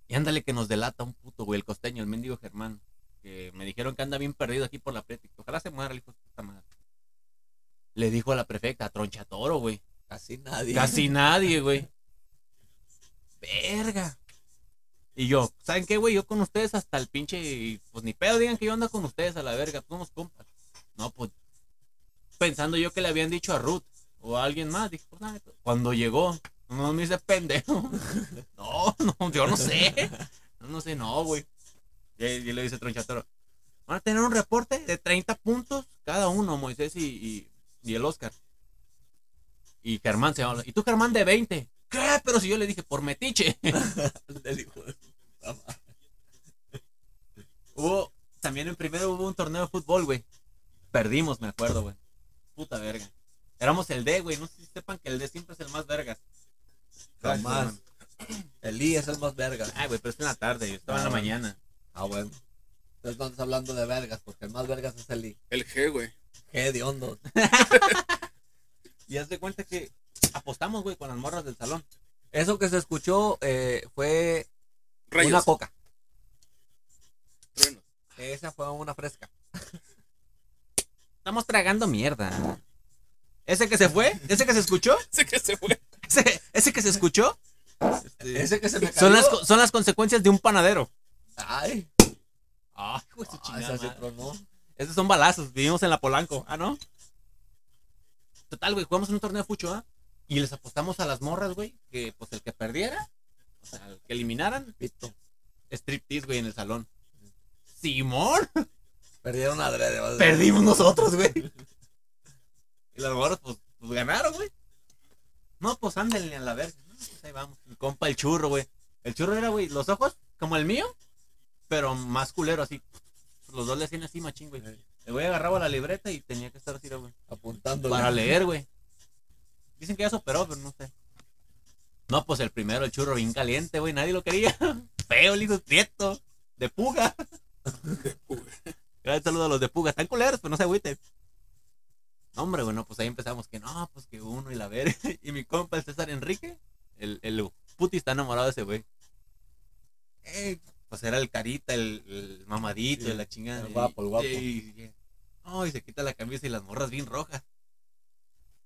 S4: Y ándale que nos delata un puto, güey, el costeño, el mendigo Germán. Que me dijeron que anda bien perdido aquí por la prética. Ojalá se muera el hijo de puta madre. Le dijo a la prefecta, troncha toro, güey.
S5: Casi nadie.
S4: Casi nadie, güey. Verga. Y yo, ¿saben qué, güey? Yo con ustedes hasta el pinche. Pues ni pedo, digan que yo ando con ustedes a la verga. Somos compas. No, pues. Pensando yo que le habían dicho a Ruth o a alguien más. Dije, pues nada. pues, Cuando llegó, no me hice pendejo. No, no, yo no sé. No, no sé, no, güey. Y, y le dice Tronchatoro. Van a tener un reporte de 30 puntos cada uno, Moisés y, y, y el Oscar. Y Germán se habla. ¿Y tú, Germán, de 20? ¿Qué? Pero si yo le dije, por metiche. Hubo, también en primero hubo un torneo de fútbol, güey. Perdimos, me acuerdo, güey. Puta verga. Éramos el D, güey. No sé si sepan que el D siempre es el más vergas.
S5: Jamás. El I es el más verga.
S4: Ay, güey, pero es en la tarde. Yo estaba en la
S5: Ah,
S4: mañana.
S5: Ah, bueno. Entonces no estás hablando de vergas, porque el más vergas es el I.
S3: El G, güey.
S5: Qué de hondo.
S4: Y haz de cuenta que apostamos, güey, con las morras del salón.
S5: Eso que se escuchó eh, fue
S3: Rayos.
S5: una coca.
S3: truenos.
S5: Esa fue una fresca.
S4: Estamos tragando mierda. ¿Ese que se fue? ¿Ese que se escuchó?
S3: Sé que se fue.
S4: ¿Ese, ese que se escuchó?
S5: Ese que se me cayó.
S4: Son las, son las consecuencias de un panadero.
S5: Ay,
S4: Ay, güey, su
S5: ah,
S4: chingada
S5: esa se
S4: madre.
S5: tronó.
S4: Esos son balazos, vivimos en la Polanco. Ah, ¿no? Total, güey, jugamos en un torneo de fucho, ¿ah? Y les apostamos a las morras, güey, que pues el que perdiera, o sea, el que eliminaran,
S5: Pito.
S4: striptease, güey, en el salón. Simón,
S5: Perdieron adrede. a-
S4: perdimos nosotros, güey. Y las morras, pues, pues ganaron, güey. No, pues ándenle a la verga. No, pues, ahí vamos. Mi compa el churro, güey. El churro era, güey, los ojos como el mío, pero más culero, así. Los dos le hacían así, machín, güey. El güey agarraba la libreta y tenía que estar así, güey.
S5: Apuntando.
S4: Para leer, güey. Dicen que ya superó, pero no sé. No, pues el primero, el churro bien caliente, güey. Nadie lo quería. Feo, el hijo prieto. De puga. Gran saludo a los de puga. Están culeros, pero no se agüiten. No, hombre, bueno, pues ahí empezamos que no, pues que uno y la ver. Y mi compa, el César Enrique, el, el puti está enamorado de ese güey. Eh, pues era el carita, el, el mamadito,
S5: Sí,
S4: la chingada.
S5: el guapo, el guapo.
S4: Y, y- no, y se quita la camisa y las morras bien rojas.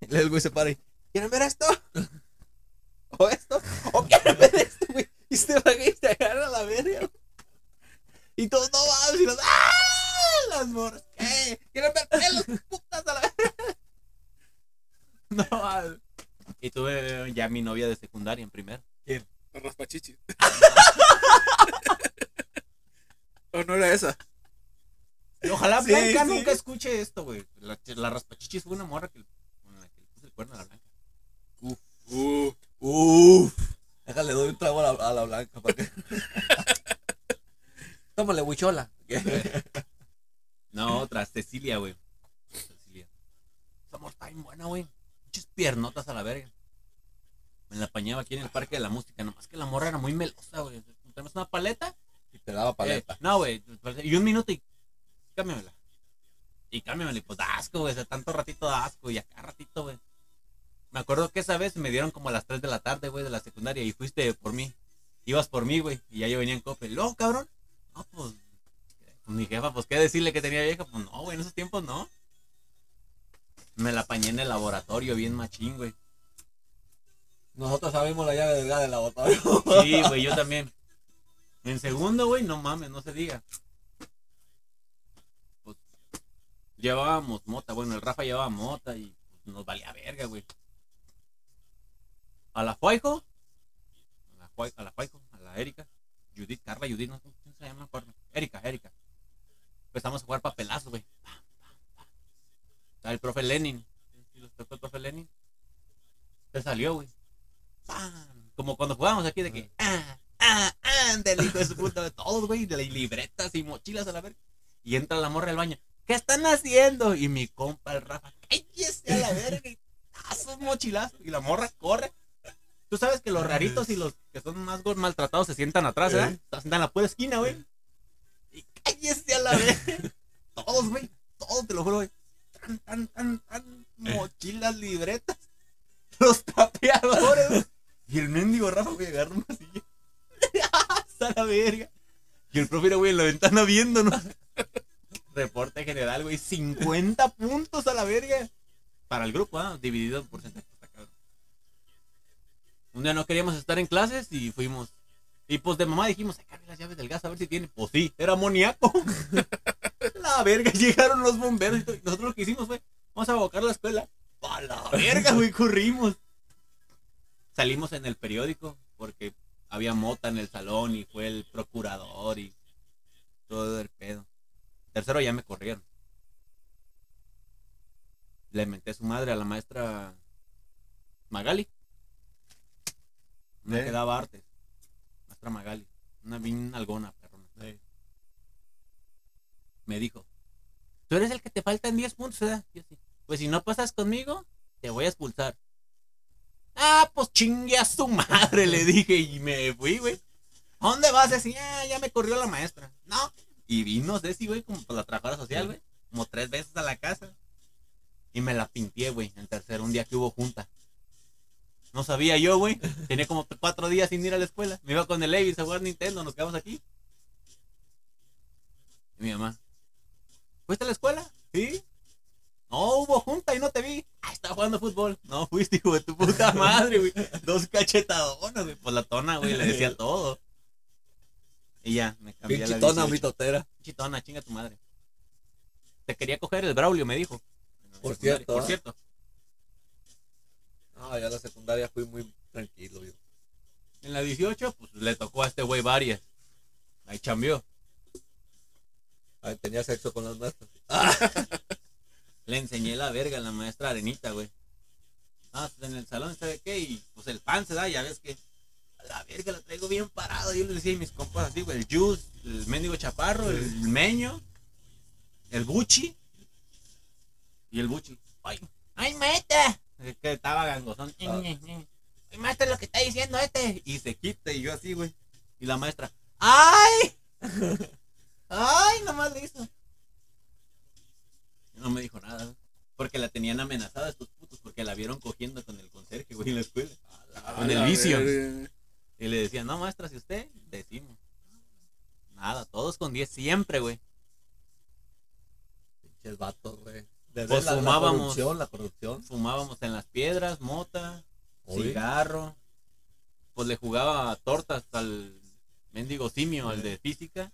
S4: Y luego el güey se para y, ¿quieren ver esto? ¿O esto? ¿O quieren ver esto, güey? Y se va y se agarra la verga. Y todos no vamos y los, ¡ah! Las morras. ¿Quieren ver pelos, putas a la verga? No, mames. Y tuve ya mi novia de secundaria en primer.
S3: La raspachichi. ¿O no era esa?
S4: Y ojalá
S5: Sí,
S4: Blanca
S5: sí.
S4: nunca escuche esto, güey. La, la raspachichis fue una morra que, con la que le puse el cuerno a la Blanca.
S3: Uh,
S5: Uf. Déjale, doy un trago a la, a la blanca para que. Tómale, huichola.
S4: No, otra, Cecilia, güey. Cecilia. Está bien buena, güey. Muchas piernotas a la verga. Me la apañaba aquí en el parque de la música. Nomás que la morra era muy melosa, güey. Tenemos una paleta.
S5: Y te daba paleta.
S4: Eh, no, güey. Y un minuto y cámbiamela. Y cámbiamela. Y pues da asco, güey. O sea, tanto ratito da asco. Y acá ratito, güey. Me acuerdo que esa vez me dieron como a las 3 de la tarde, güey, de la secundaria. Y fuiste por mí. Ibas por mí, güey. Y ya yo venía en cope. No, cabrón. No, pues. Pues, Mi jefa, pues, ¿qué decirle que tenía vieja? Pues no, güey. En esos tiempos no. Me la apañé en el laboratorio, bien machín, güey.
S5: Nosotros sabemos la llave del gas del laboratorio.
S4: Sí, güey, yo también. En segundo, güey, no mames, no se diga. Pues, llevábamos mota, bueno, el Rafa llevaba mota y pues, nos valía verga, güey. A la Fuaijo, a la, Fuai- a la Erika, Judith, Carla, Judith, no sé cómo se llama. Erika, Erika. Empezamos a jugar papelazo, güey. El profe Lenin. ¿Sí los tocó el profe Lenin? Se salió, güey. Como cuando jugábamos aquí de que. ¡Ah! ¡Ah! ¡Ah! Del hijo de su puta. De todos, güey. De libretas y mochilas a la verga. Y entra la morra al baño. ¿Qué están haciendo? Y mi compa, el Rafa. ¡Cállese a la verga! Y ¡tazo, un mochilazo! Y la morra corre. Tú sabes que los raritos y los que son más maltratados se sientan atrás. Eh. Se sientan en la pura esquina, güey. Y cállese a la vez. Todos, güey. Todos, te lo juro, güey. Tan, tan, tan, tan. Mochilas, libretas. Los tapeadores. Y el mendigo Rafa, güey, agarra una silla. Hasta la verga. Y el profe era, güey, en la ventana viéndonos. Reporte general, güey. 50 puntos a la verga. Para el grupo, ¿ah? Dividido en porcentaje. Un día no queríamos estar en clases y fuimos. Y pues de mamá dijimos, sacarle las llaves del gas a ver si tiene. Pues sí, era amoníaco. la verga, llegaron los bomberos y todo. Nosotros lo que hicimos fue, vamos a abocar la escuela. Pa' la verga, güey, corrimos. Salimos en el periódico porque había mota en el salón y fue el procurador y todo el pedo. Tercero ya me corrieron. Le menté su madre a la maestra Magali. Me
S5: ¿Eh?
S4: quedaba artes. Maestra Magali. Una bien algona, perrona. Me dijo, tú eres el que te faltan 10 puntos, ¿verdad? Pues si no pasas conmigo, te voy a expulsar. Ah, pues chingue a su madre, le dije y me fui, güey. ¿A dónde vas? Así, ya me corrió la maestra. No. Y vino Ceci, güey, como la trabajadora social, güey. Como tres veces a la casa. Y me la pinté, güey, en tercero, un día que hubo junta. No sabía yo, güey. Tenía como cuatro días sin ir a la escuela. Me iba con el Levis a jugar Nintendo, nos quedamos aquí. Y mi mamá, ¿fuiste a la escuela? Sí. No, hubo junta y no te vi. Ah, estaba jugando fútbol. No fuiste, hijo de tu puta madre, güey. Dos cachetadonas, güey. Por la tona, güey, le decía todo. Y ya, me cambié a la
S5: Pinchitona,
S4: 18.
S5: mitotera.
S4: Chitona, chinga tu madre. Te quería coger el Braulio, me dijo.
S5: Por cierto,
S4: Por cierto.
S5: No, ya en la secundaria fui muy tranquilo, yo.
S4: En la 18, pues le tocó a este güey varias. Ahí chambeó.
S5: Ay, tenía sexo con las maestras.
S4: Le enseñé la verga a la maestra Arenita, güey. Ah, pues en el salón, ¿sabe qué? Y pues el pan se da, ya ves que. A la verga la traigo bien parado. Yo le decía a mis compas así, güey. El Juice, el mendigo chaparro, el meño, el Buchi. Y el Buchi. ¡Ay! ¡Ay, maestra! Es que estaba gangosón. Ay, maestra, lo que está diciendo este. Y se quita y yo así, güey. Y la maestra. ¡Ay! ¡Ay! Nomás le hizo. No me dijo nada, güey. Porque la tenían amenazada estos putos, porque la vieron cogiendo con el conserje, güey, en la escuela. Con el vicio. Y le decían, no, maestra, si usted, decimos. Nada, todos con 10 siempre, güey.
S5: Pinches vatos, güey. Desde
S4: Pues
S5: la, la
S4: fumábamos.
S5: la corrupción.
S4: Fumábamos en las piedras, mota,
S5: Oye.
S4: cigarro. Pues le jugaba tortas al mendigo simio, al de física.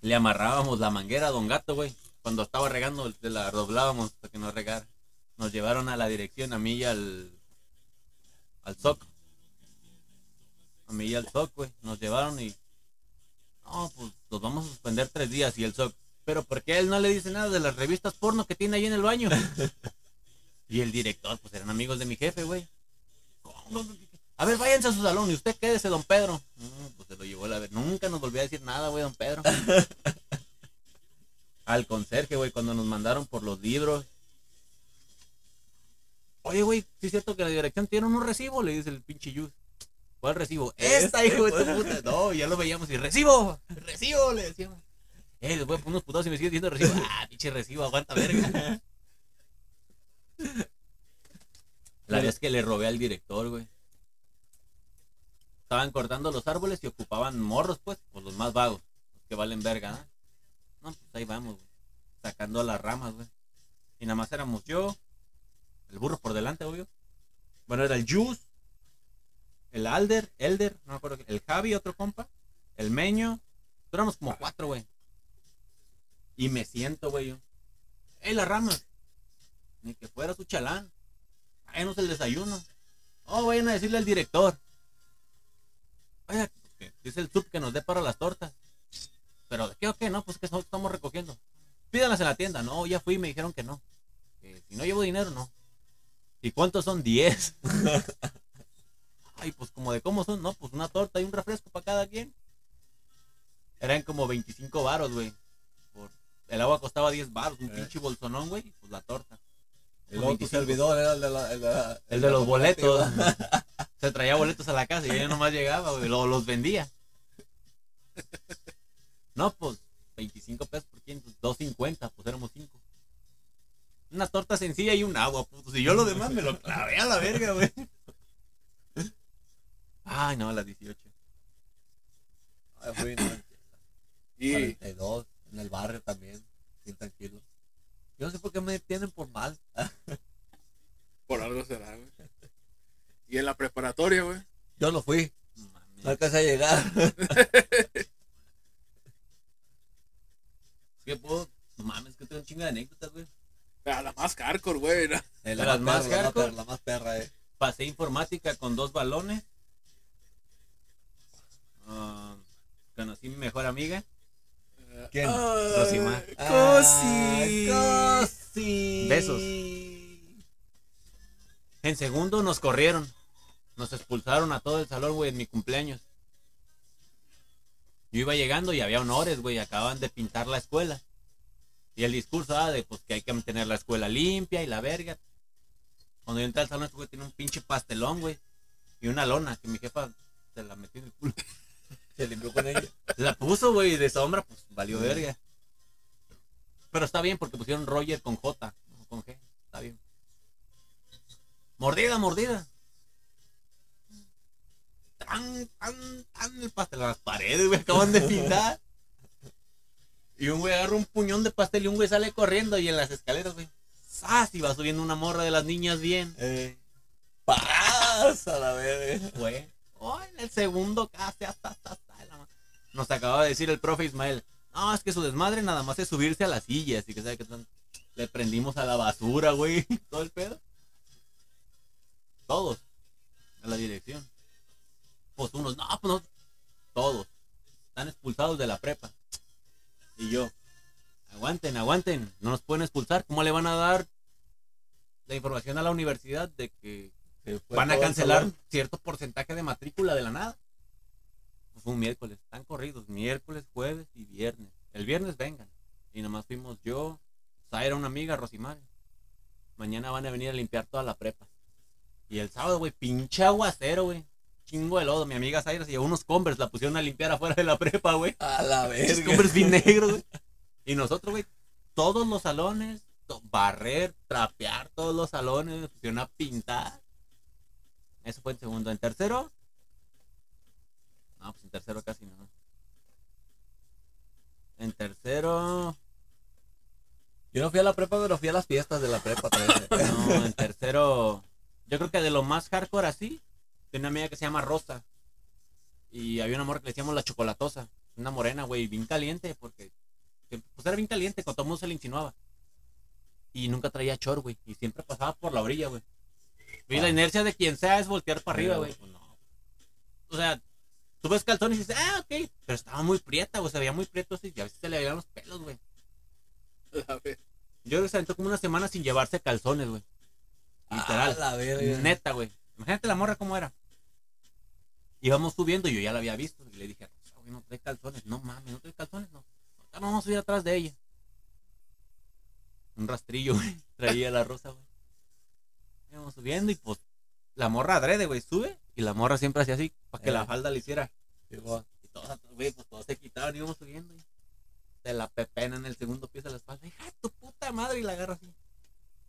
S4: Le amarrábamos la manguera a Don Gato, güey. Cuando estaba regando, la doblábamos para que no regara. Nos llevaron a la dirección, a mí y al. al SOC. A mí y al SOC, güey. Nos llevaron y. No, pues los vamos a suspender tres días y el SOC. Pero ¿por qué él no le dice nada de las revistas porno que tiene ahí en el baño? y el director, pues eran amigos de mi jefe, güey. A ver, váyanse a su salón y usted quédese, don Pedro. Mm, pues se lo llevó la ver. Nunca nos volvió a decir nada, güey, don Pedro. Al conserje, güey, cuando nos mandaron por los libros. Oye, güey, ¿sí es cierto que la dirección tiene un recibo? Le dice el pinche Yus. ¿Cuál recibo? Esta,
S5: Este,
S4: hijo de tu
S5: pues.
S4: puta. No, ya lo veíamos y recibo, recibo, le decíamos. Eh, les voy a poner unos putados y me sigue diciendo recibo. Ah, pinche recibo, aguanta verga. La vez que le robé al director, güey. Estaban cortando los árboles y ocupaban morros, pues, pues los más vagos, los que valen verga, ¿ah? No, pues ahí vamos, güey. Sacando las ramas, güey. Y nada más éramos yo, el burro por delante, obvio. Bueno, era el Juice, el Alder, Elder, no me acuerdo, qué- el Javi, otro compa, el Meño. Éramos como cuatro, güey. Y me siento, güey, yo. ¡Ey, las ramas! Ni que fuera su chalán. Váyanos el desayuno. Oh, vayan a decirle al director. Vaya, dice el sub que nos dé para las tortas. ¿Pero qué o qué? No, pues que no estamos recogiendo. Pídanlas en la la tienda? No, ya fui y me dijeron que no. Que si no llevo dinero, no. ¿Y cuántos son? 10. Ay, pues como de cómo son, no, pues una torta y un refresco para cada quien. Eran como 25 varos, güey. El agua costaba 10 varos, un
S5: Eh.
S4: pinche bolsonón, güey, pues la torta.
S5: Tu
S4: 25.
S5: servidor era el de, la, el de, la-
S4: El de los boletos. Se traía boletos a la casa y yo nomás llegaba, güey, lo- los vendía. No, pues 25 pesos por quien, pues 2.50, pues éramos 5. Una torta sencilla y un agua, puto. Si yo lo demás me lo clavé a la verga, güey. Ay, no, a las 18.
S5: Ay, fui en
S3: Y
S5: 42, en el barrio también, bien tranquilo. Yo no sé por qué me tienen por mal.
S3: por algo será, güey. Y en la preparatoria, güey.
S5: Yo no fui,
S4: No mames.
S5: no alcancé a llegar.
S4: ¿Qué puedo? No mames, que tengo un chingo de anécdotas, güey.
S3: A la más hardcore, güey. ¿no?
S5: Eh,
S4: ¿De las más
S5: perra, la
S4: hardcore?
S5: la más perra, eh.
S4: Pasé informática con dos balones. Ah, conocí a mi mejor amiga.
S5: ¿Quién?
S3: Cosi.
S5: Ah, Cosi.
S4: Besos. En segundo nos corrieron. Nos expulsaron a todo el salón, güey, en mi cumpleaños. Yo iba llegando y había honores, güey. Acaban de pintar la escuela. Y el discurso ah, de pues que hay que mantener la escuela limpia y la verga. Cuando yo entré al salón, este güey tenía un pinche pastelón, güey. Y una lona que mi jefa se la metió en el culo.
S5: Se limpió con ella.
S4: La puso, güey, de sombra, pues valió verga. Pero está bien porque pusieron Roger con J, no con G. Está bien. Mordida, mordida. Tan, tan, tan el pastel a las paredes, güey, acaban de pintar. Y un güey agarra un puñón de pastel y un güey sale corriendo y en las escaleras, güey. ¡Zas! Y va subiendo una morra de las niñas bien.
S5: Eh. Pasa la verga.
S4: Fue. Oh, en el segundo casi hasta, hasta, Nos acaba de decir el profe Ismael. No, es que su desmadre nada más es subirse a las sillas. Y que sabe que le prendimos a la basura, güey. Todo el pedo. Todos. A la dirección. Pues unos, no, pues no. Todos. Están expulsados de la prepa. Y yo. Aguanten, aguanten. No nos pueden expulsar. ¿Cómo le van a dar la información a la universidad de que van a cancelar cierto porcentaje de matrícula de la nada. Pues fue un miércoles, están corridos, miércoles, jueves y viernes. El viernes vengan. Y nomás fuimos yo, Zaira, una amiga, Rosimar. Mañana van a venir a limpiar toda la prepa. Y el sábado, güey, pinche aguacero, güey. Chingo de lodo. Mi amiga Zaira se llevó unos Converse, la pusieron a limpiar afuera de la prepa, güey.
S5: A la verga.
S4: Converse bien negros, güey. Y nosotros, güey, todos los salones, barrer, trapear todos los salones, pusieron a pintar. Eso fue en segundo. En tercero, no, pues en tercero casi no. En tercero,
S5: Yo no fui a la prepa, pero fui a las fiestas de la prepa
S4: no, en tercero, yo creo que de lo más hardcore así, tenía una amiga que se llama Rosa. Y había una morra que le decíamos la chocolatosa. Una morena, güey, bien caliente, porque pues era bien caliente, con todo mundo se le insinuaba. Y nunca traía chor, güey. Y siempre pasaba por la orilla, güey. Y la inercia de quien sea es voltear para arriba, güey. Pues no. O sea, tú ves calzones y dices, ah, ok. Pero estaba muy prieta, güey. Se veía muy prieto así, y a veces se le veían los pelos, güey.
S3: A ver.
S4: Yo creo que se aventó como una semana sin llevarse calzones, güey. Literal.
S5: A la verga.
S4: Neta, güey. Imagínate la morra cómo era. Íbamos subiendo y yo ya la había visto. Y le dije, "Rosa, güey, no trae calzones. No mames, no trae calzones, no. No vamos a ir atrás de ella. Un rastrillo, güey. Traía la rosa, güey. Íbamos subiendo y pues la morra adrede, güey, sube. Y la morra siempre hacía así para que
S5: Eh.
S4: la falda le hiciera. Y todos, güey, pues todos se quitaban y íbamos subiendo. Y de la pepena en el segundo piso de la espalda. Hija de tu puta madre. Y la agarra así.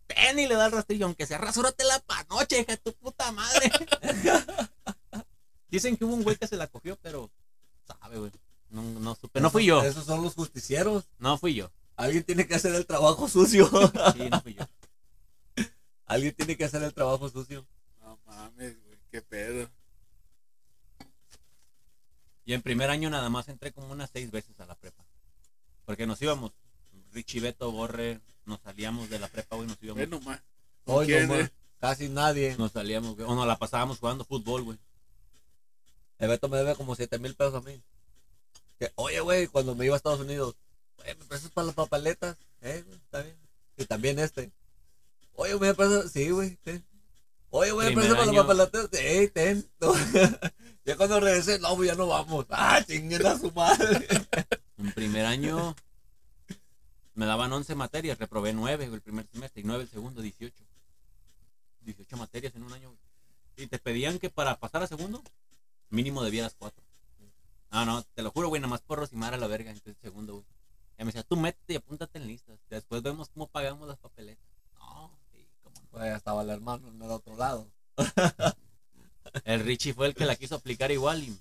S4: Ven y le da el rastrillo. Aunque sea rasúrate la panoche, hija de tu puta madre. Dicen que hubo un güey que se la cogió, pero sabe, güey. No, no supe. No fui yo.
S5: Esos son los justicieros.
S4: No fui yo.
S5: Alguien tiene que hacer el trabajo sucio.
S4: Sí, no fui yo.
S5: Alguien tiene que hacer el trabajo sucio.
S3: No mames. Qué pedo.
S4: Y en primer año nada más entré como unas seis veces a la prepa. Porque nos íbamos. Richie Beto, Borre, nos salíamos de la prepa, güey, nos íbamos.
S3: ¿Con
S5: Hoy no,
S3: eh?
S5: casi nadie.
S4: Nos salíamos, güey. O nos la pasábamos jugando fútbol, güey.
S5: El Beto me debe como 7 mil pesos a mí. Que, oye, güey, cuando me iba a Estados Unidos, güey, ¿me prestas para las papaletas? Eh, güey, está bien. Y también este. Oye, me pasa. Sí, güey, ten. Oye, güey, me
S4: Primer
S5: pasa para los papelateos. Sí, ten. No. ya cuando regresé, no, güey, ya no vamos. Ah, chinguen a su madre.
S4: En primer año me daban 11 materias, reprobé 9 el primer semestre y 9 el segundo, 18. 18 materias en un año. Y te pedían que para pasar a segundo, mínimo debieras 4. No, no, te lo juro, güey, nada más por rosimar a la verga en el segundo, güey. Ya me decía, tú métete y apúntate en listas. Después vemos cómo pagamos las papeletas. No, sí, cómo no.
S5: Pues ya estaba el hermano en el otro lado.
S4: El Richie fue el que la quiso aplicar igual y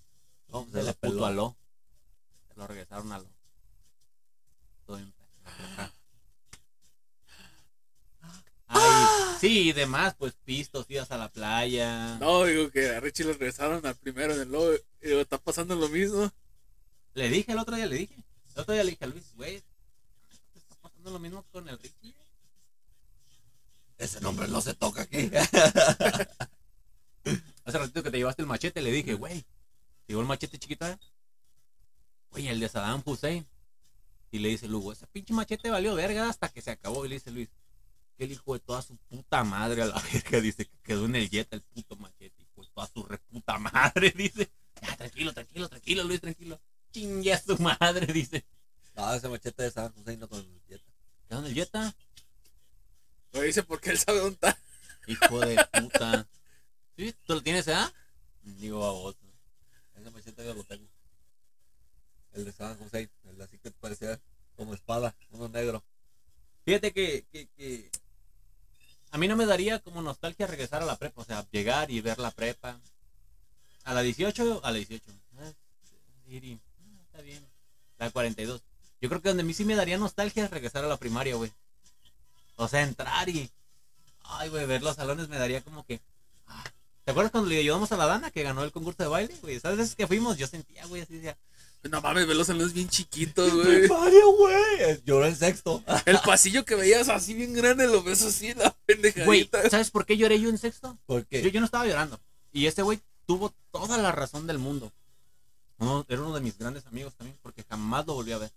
S5: No,
S4: se le puto aló. Se lo regresaron a lo. Todo. Ay, sí, y demás, pues pistos, ibas a la playa.
S3: No, digo que a Richie le regresaron al primero en el lobo. Digo, está pasando lo mismo.
S4: Le dije el otro día, le dije. El otro día le dije a Luis, güey, ¿te está pasando lo mismo con el Richie?
S5: Ese nombre no se toca aquí.
S4: Hace ratito que te llevaste el machete, le dije, güey, ¿te llevó el machete chiquito? eh? Güey, el de Saddam Hussein. Y le dice Lugo, ese pinche machete valió verga hasta que se acabó. Y le dice Luis, que el hijo de toda su puta madre a la verga. Dice que quedó en el Jetta el puto machete. Hijo de toda su reputa madre. Dice, ya, tranquilo, tranquilo, tranquilo, Luis, tranquilo. Chingue a su madre, dice.
S5: No, ese machete de San José no con el Jetta.
S4: ¿Quedó en el Jetta?
S3: Lo dice porque él sabe dónde está.
S4: Hijo de puta. ¿Sí? ¿Tú lo tienes, ah? Digo a vos.
S5: Ese machete yo lo tengo. El de San José, el así que parecía como espada, uno negro.
S4: Fíjate que, que, que a mí no me daría como nostalgia regresar a la prepa, o sea, llegar y ver la prepa. A la 18, a la 18. Ah, ir y- ah, está bien. La 42. Yo creo que donde a mí sí me daría nostalgia es regresar a la primaria, güey. O sea, entrar y... Ay, güey, ver los salones me daría como que... ah. ¿Te acuerdas cuando le ayudamos a la Dana que ganó el concurso de baile, güey? ¿Sabes veces que fuimos? Yo sentía, güey, así decía...
S3: No mames, ve los salones bien chiquitos, güey.
S5: Güey. Lloró en sexto.
S3: El pasillo que veías así bien grande, lo ves así, la
S4: Güey,
S3: pendejadita.
S4: ¿sabes por qué lloré yo en sexto?
S5: ¿Por qué?
S4: Yo, yo no estaba llorando. Y ese güey tuvo toda la razón del mundo. Uno- era uno de mis grandes amigos también, porque jamás lo volví a ver.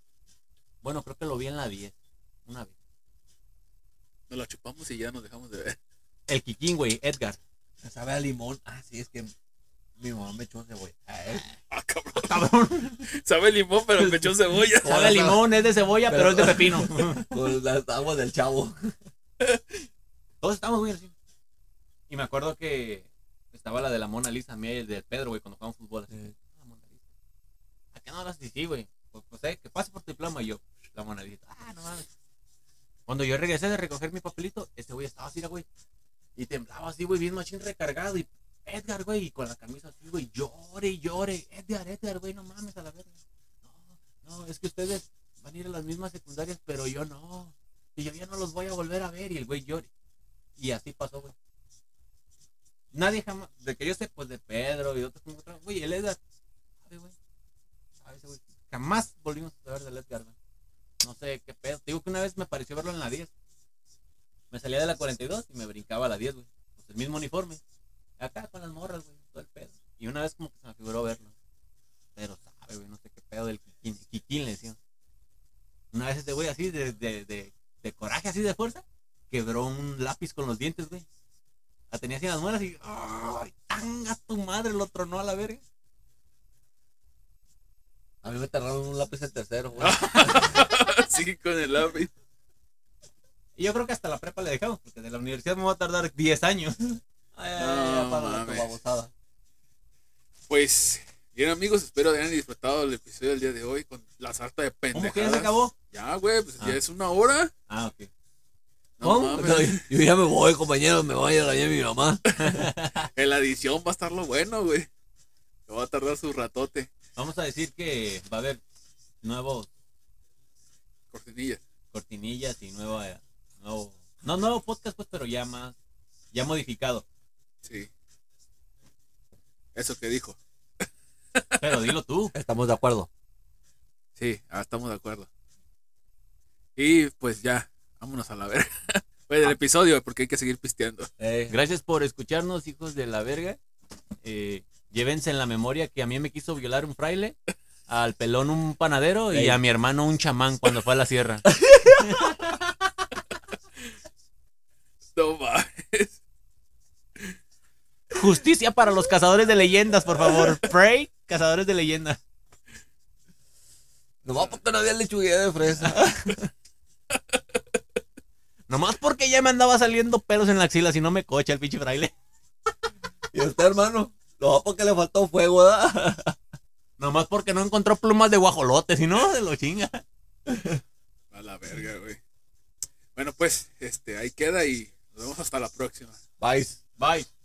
S4: Bueno, creo que lo vi en la 10, una vez.
S3: Nos la chupamos y ya nos dejamos de ver.
S4: El Kikín, güey, Edgar.
S5: Se sabe a limón. Ah, sí, es que mi mamá me echó cebolla. A él.
S3: Ah, cabrón.
S4: Cabrón.
S3: Sabe limón, pero me echó cebolla.
S4: Sabe a limón, es de cebolla, pero, es de pepino.
S5: Con las aguas del chavo.
S4: Todos estábamos muy así. Y me acuerdo que estaba la de la Mona Lisa, mía y el de Pedro, güey, cuando jugamos fútbol. Así,
S5: Sí.
S4: "Ah, la Mona Lisa. ¿A qué no hablas así, güey? Pues, pues, eh, que pase por tu diploma y yo, la Mona Lisa. Ah, no mames. Cuando yo regresé de recoger mi papelito, ese güey estaba así, güey. Y temblaba así, güey, bien machín recargado. Y Edgar, güey, y con la camisa así, güey, llore y llore. Edgar, Edgar, güey, no mames a la verga. No, no, es que ustedes van a ir a las mismas secundarias, pero yo no. Y yo ya no los voy a volver a ver. Y el güey llore. Y así pasó, güey. Nadie jamás, de que yo sé, pues de Pedro y otros como otros, güey, el Edgar, sabe, güey, sabe ese güey. Jamás volvimos a saber del Edgar, güey. No sé qué pedo. Te digo que una vez me pareció verlo en la 10. Me salía de la 42 y me brincaba a la 10, güey. Pues el mismo uniforme. Acá con las morras, güey, todo el pedo. Y una vez como que se me figuró verlo. Pero sabe, güey, no sé qué pedo del Kikín, Kikín le decían. Una vez este güey así de, de, de, de coraje, así de fuerza, quebró un lápiz con los dientes, güey. La tenía así en las muelas y. ¡Ay, tanga tu madre! Lo tronó a la verga.
S5: A mí me tardaron un lápiz en tercero, güey.
S3: Así con el lápiz.
S4: Y yo creo que hasta la prepa le dejamos, porque de la universidad me va a tardar 10 años.
S5: Ay,
S3: No
S5: para la.
S3: Pues, bien amigos, espero que hayan disfrutado el episodio del día de hoy con la sarta de
S4: ¿Cómo
S3: pendejadas.
S4: que ya se acabó?
S3: Ya, güey, pues
S4: Ah.
S3: ya es una hora.
S4: Ah, ok.
S3: No
S5: ¿Cómo?
S3: mames.
S5: No, yo ya me voy, compañeros, me voy a dañar mi mamá.
S3: En la edición va a estar lo bueno, güey. Me va a tardar su ratote.
S4: Vamos a decir que va a haber nuevos
S3: Cortinillas.
S4: cortinillas y nuevo, eh, nuevo no nuevo podcast pues pero ya más ya modificado
S3: Sí. Eso que dijo.
S4: pero dilo tú
S5: Estamos de acuerdo.
S3: Sí, ah, estamos de acuerdo. Y pues ya, vámonos a la verga. Pues el episodio, porque hay que seguir pisteando.
S5: Eh,
S4: gracias por escucharnos hijos de la verga Eh, Llévense en la memoria que a mí me quiso violar un fraile, al pelón un panadero y a mi hermano un chamán cuando fue a la sierra. No mames. Justicia para los cazadores de leyendas, por favor. Pray, cazadores de leyendas.
S5: No Nomás porque no había lechuguilla de fresa.
S4: Nomás porque ya me andaba saliendo pelos en la axila, si no me cocha el pinche fraile.
S5: ¿Y usted, hermano? Nomás porque le faltó fuego, ¿verdad?
S4: Nomás porque no encontró plumas de guajolote, si no, se lo chinga.
S3: A la verga, güey. Bueno, pues, este, ahí queda y nos vemos hasta la próxima.
S5: Bye.
S4: Bye.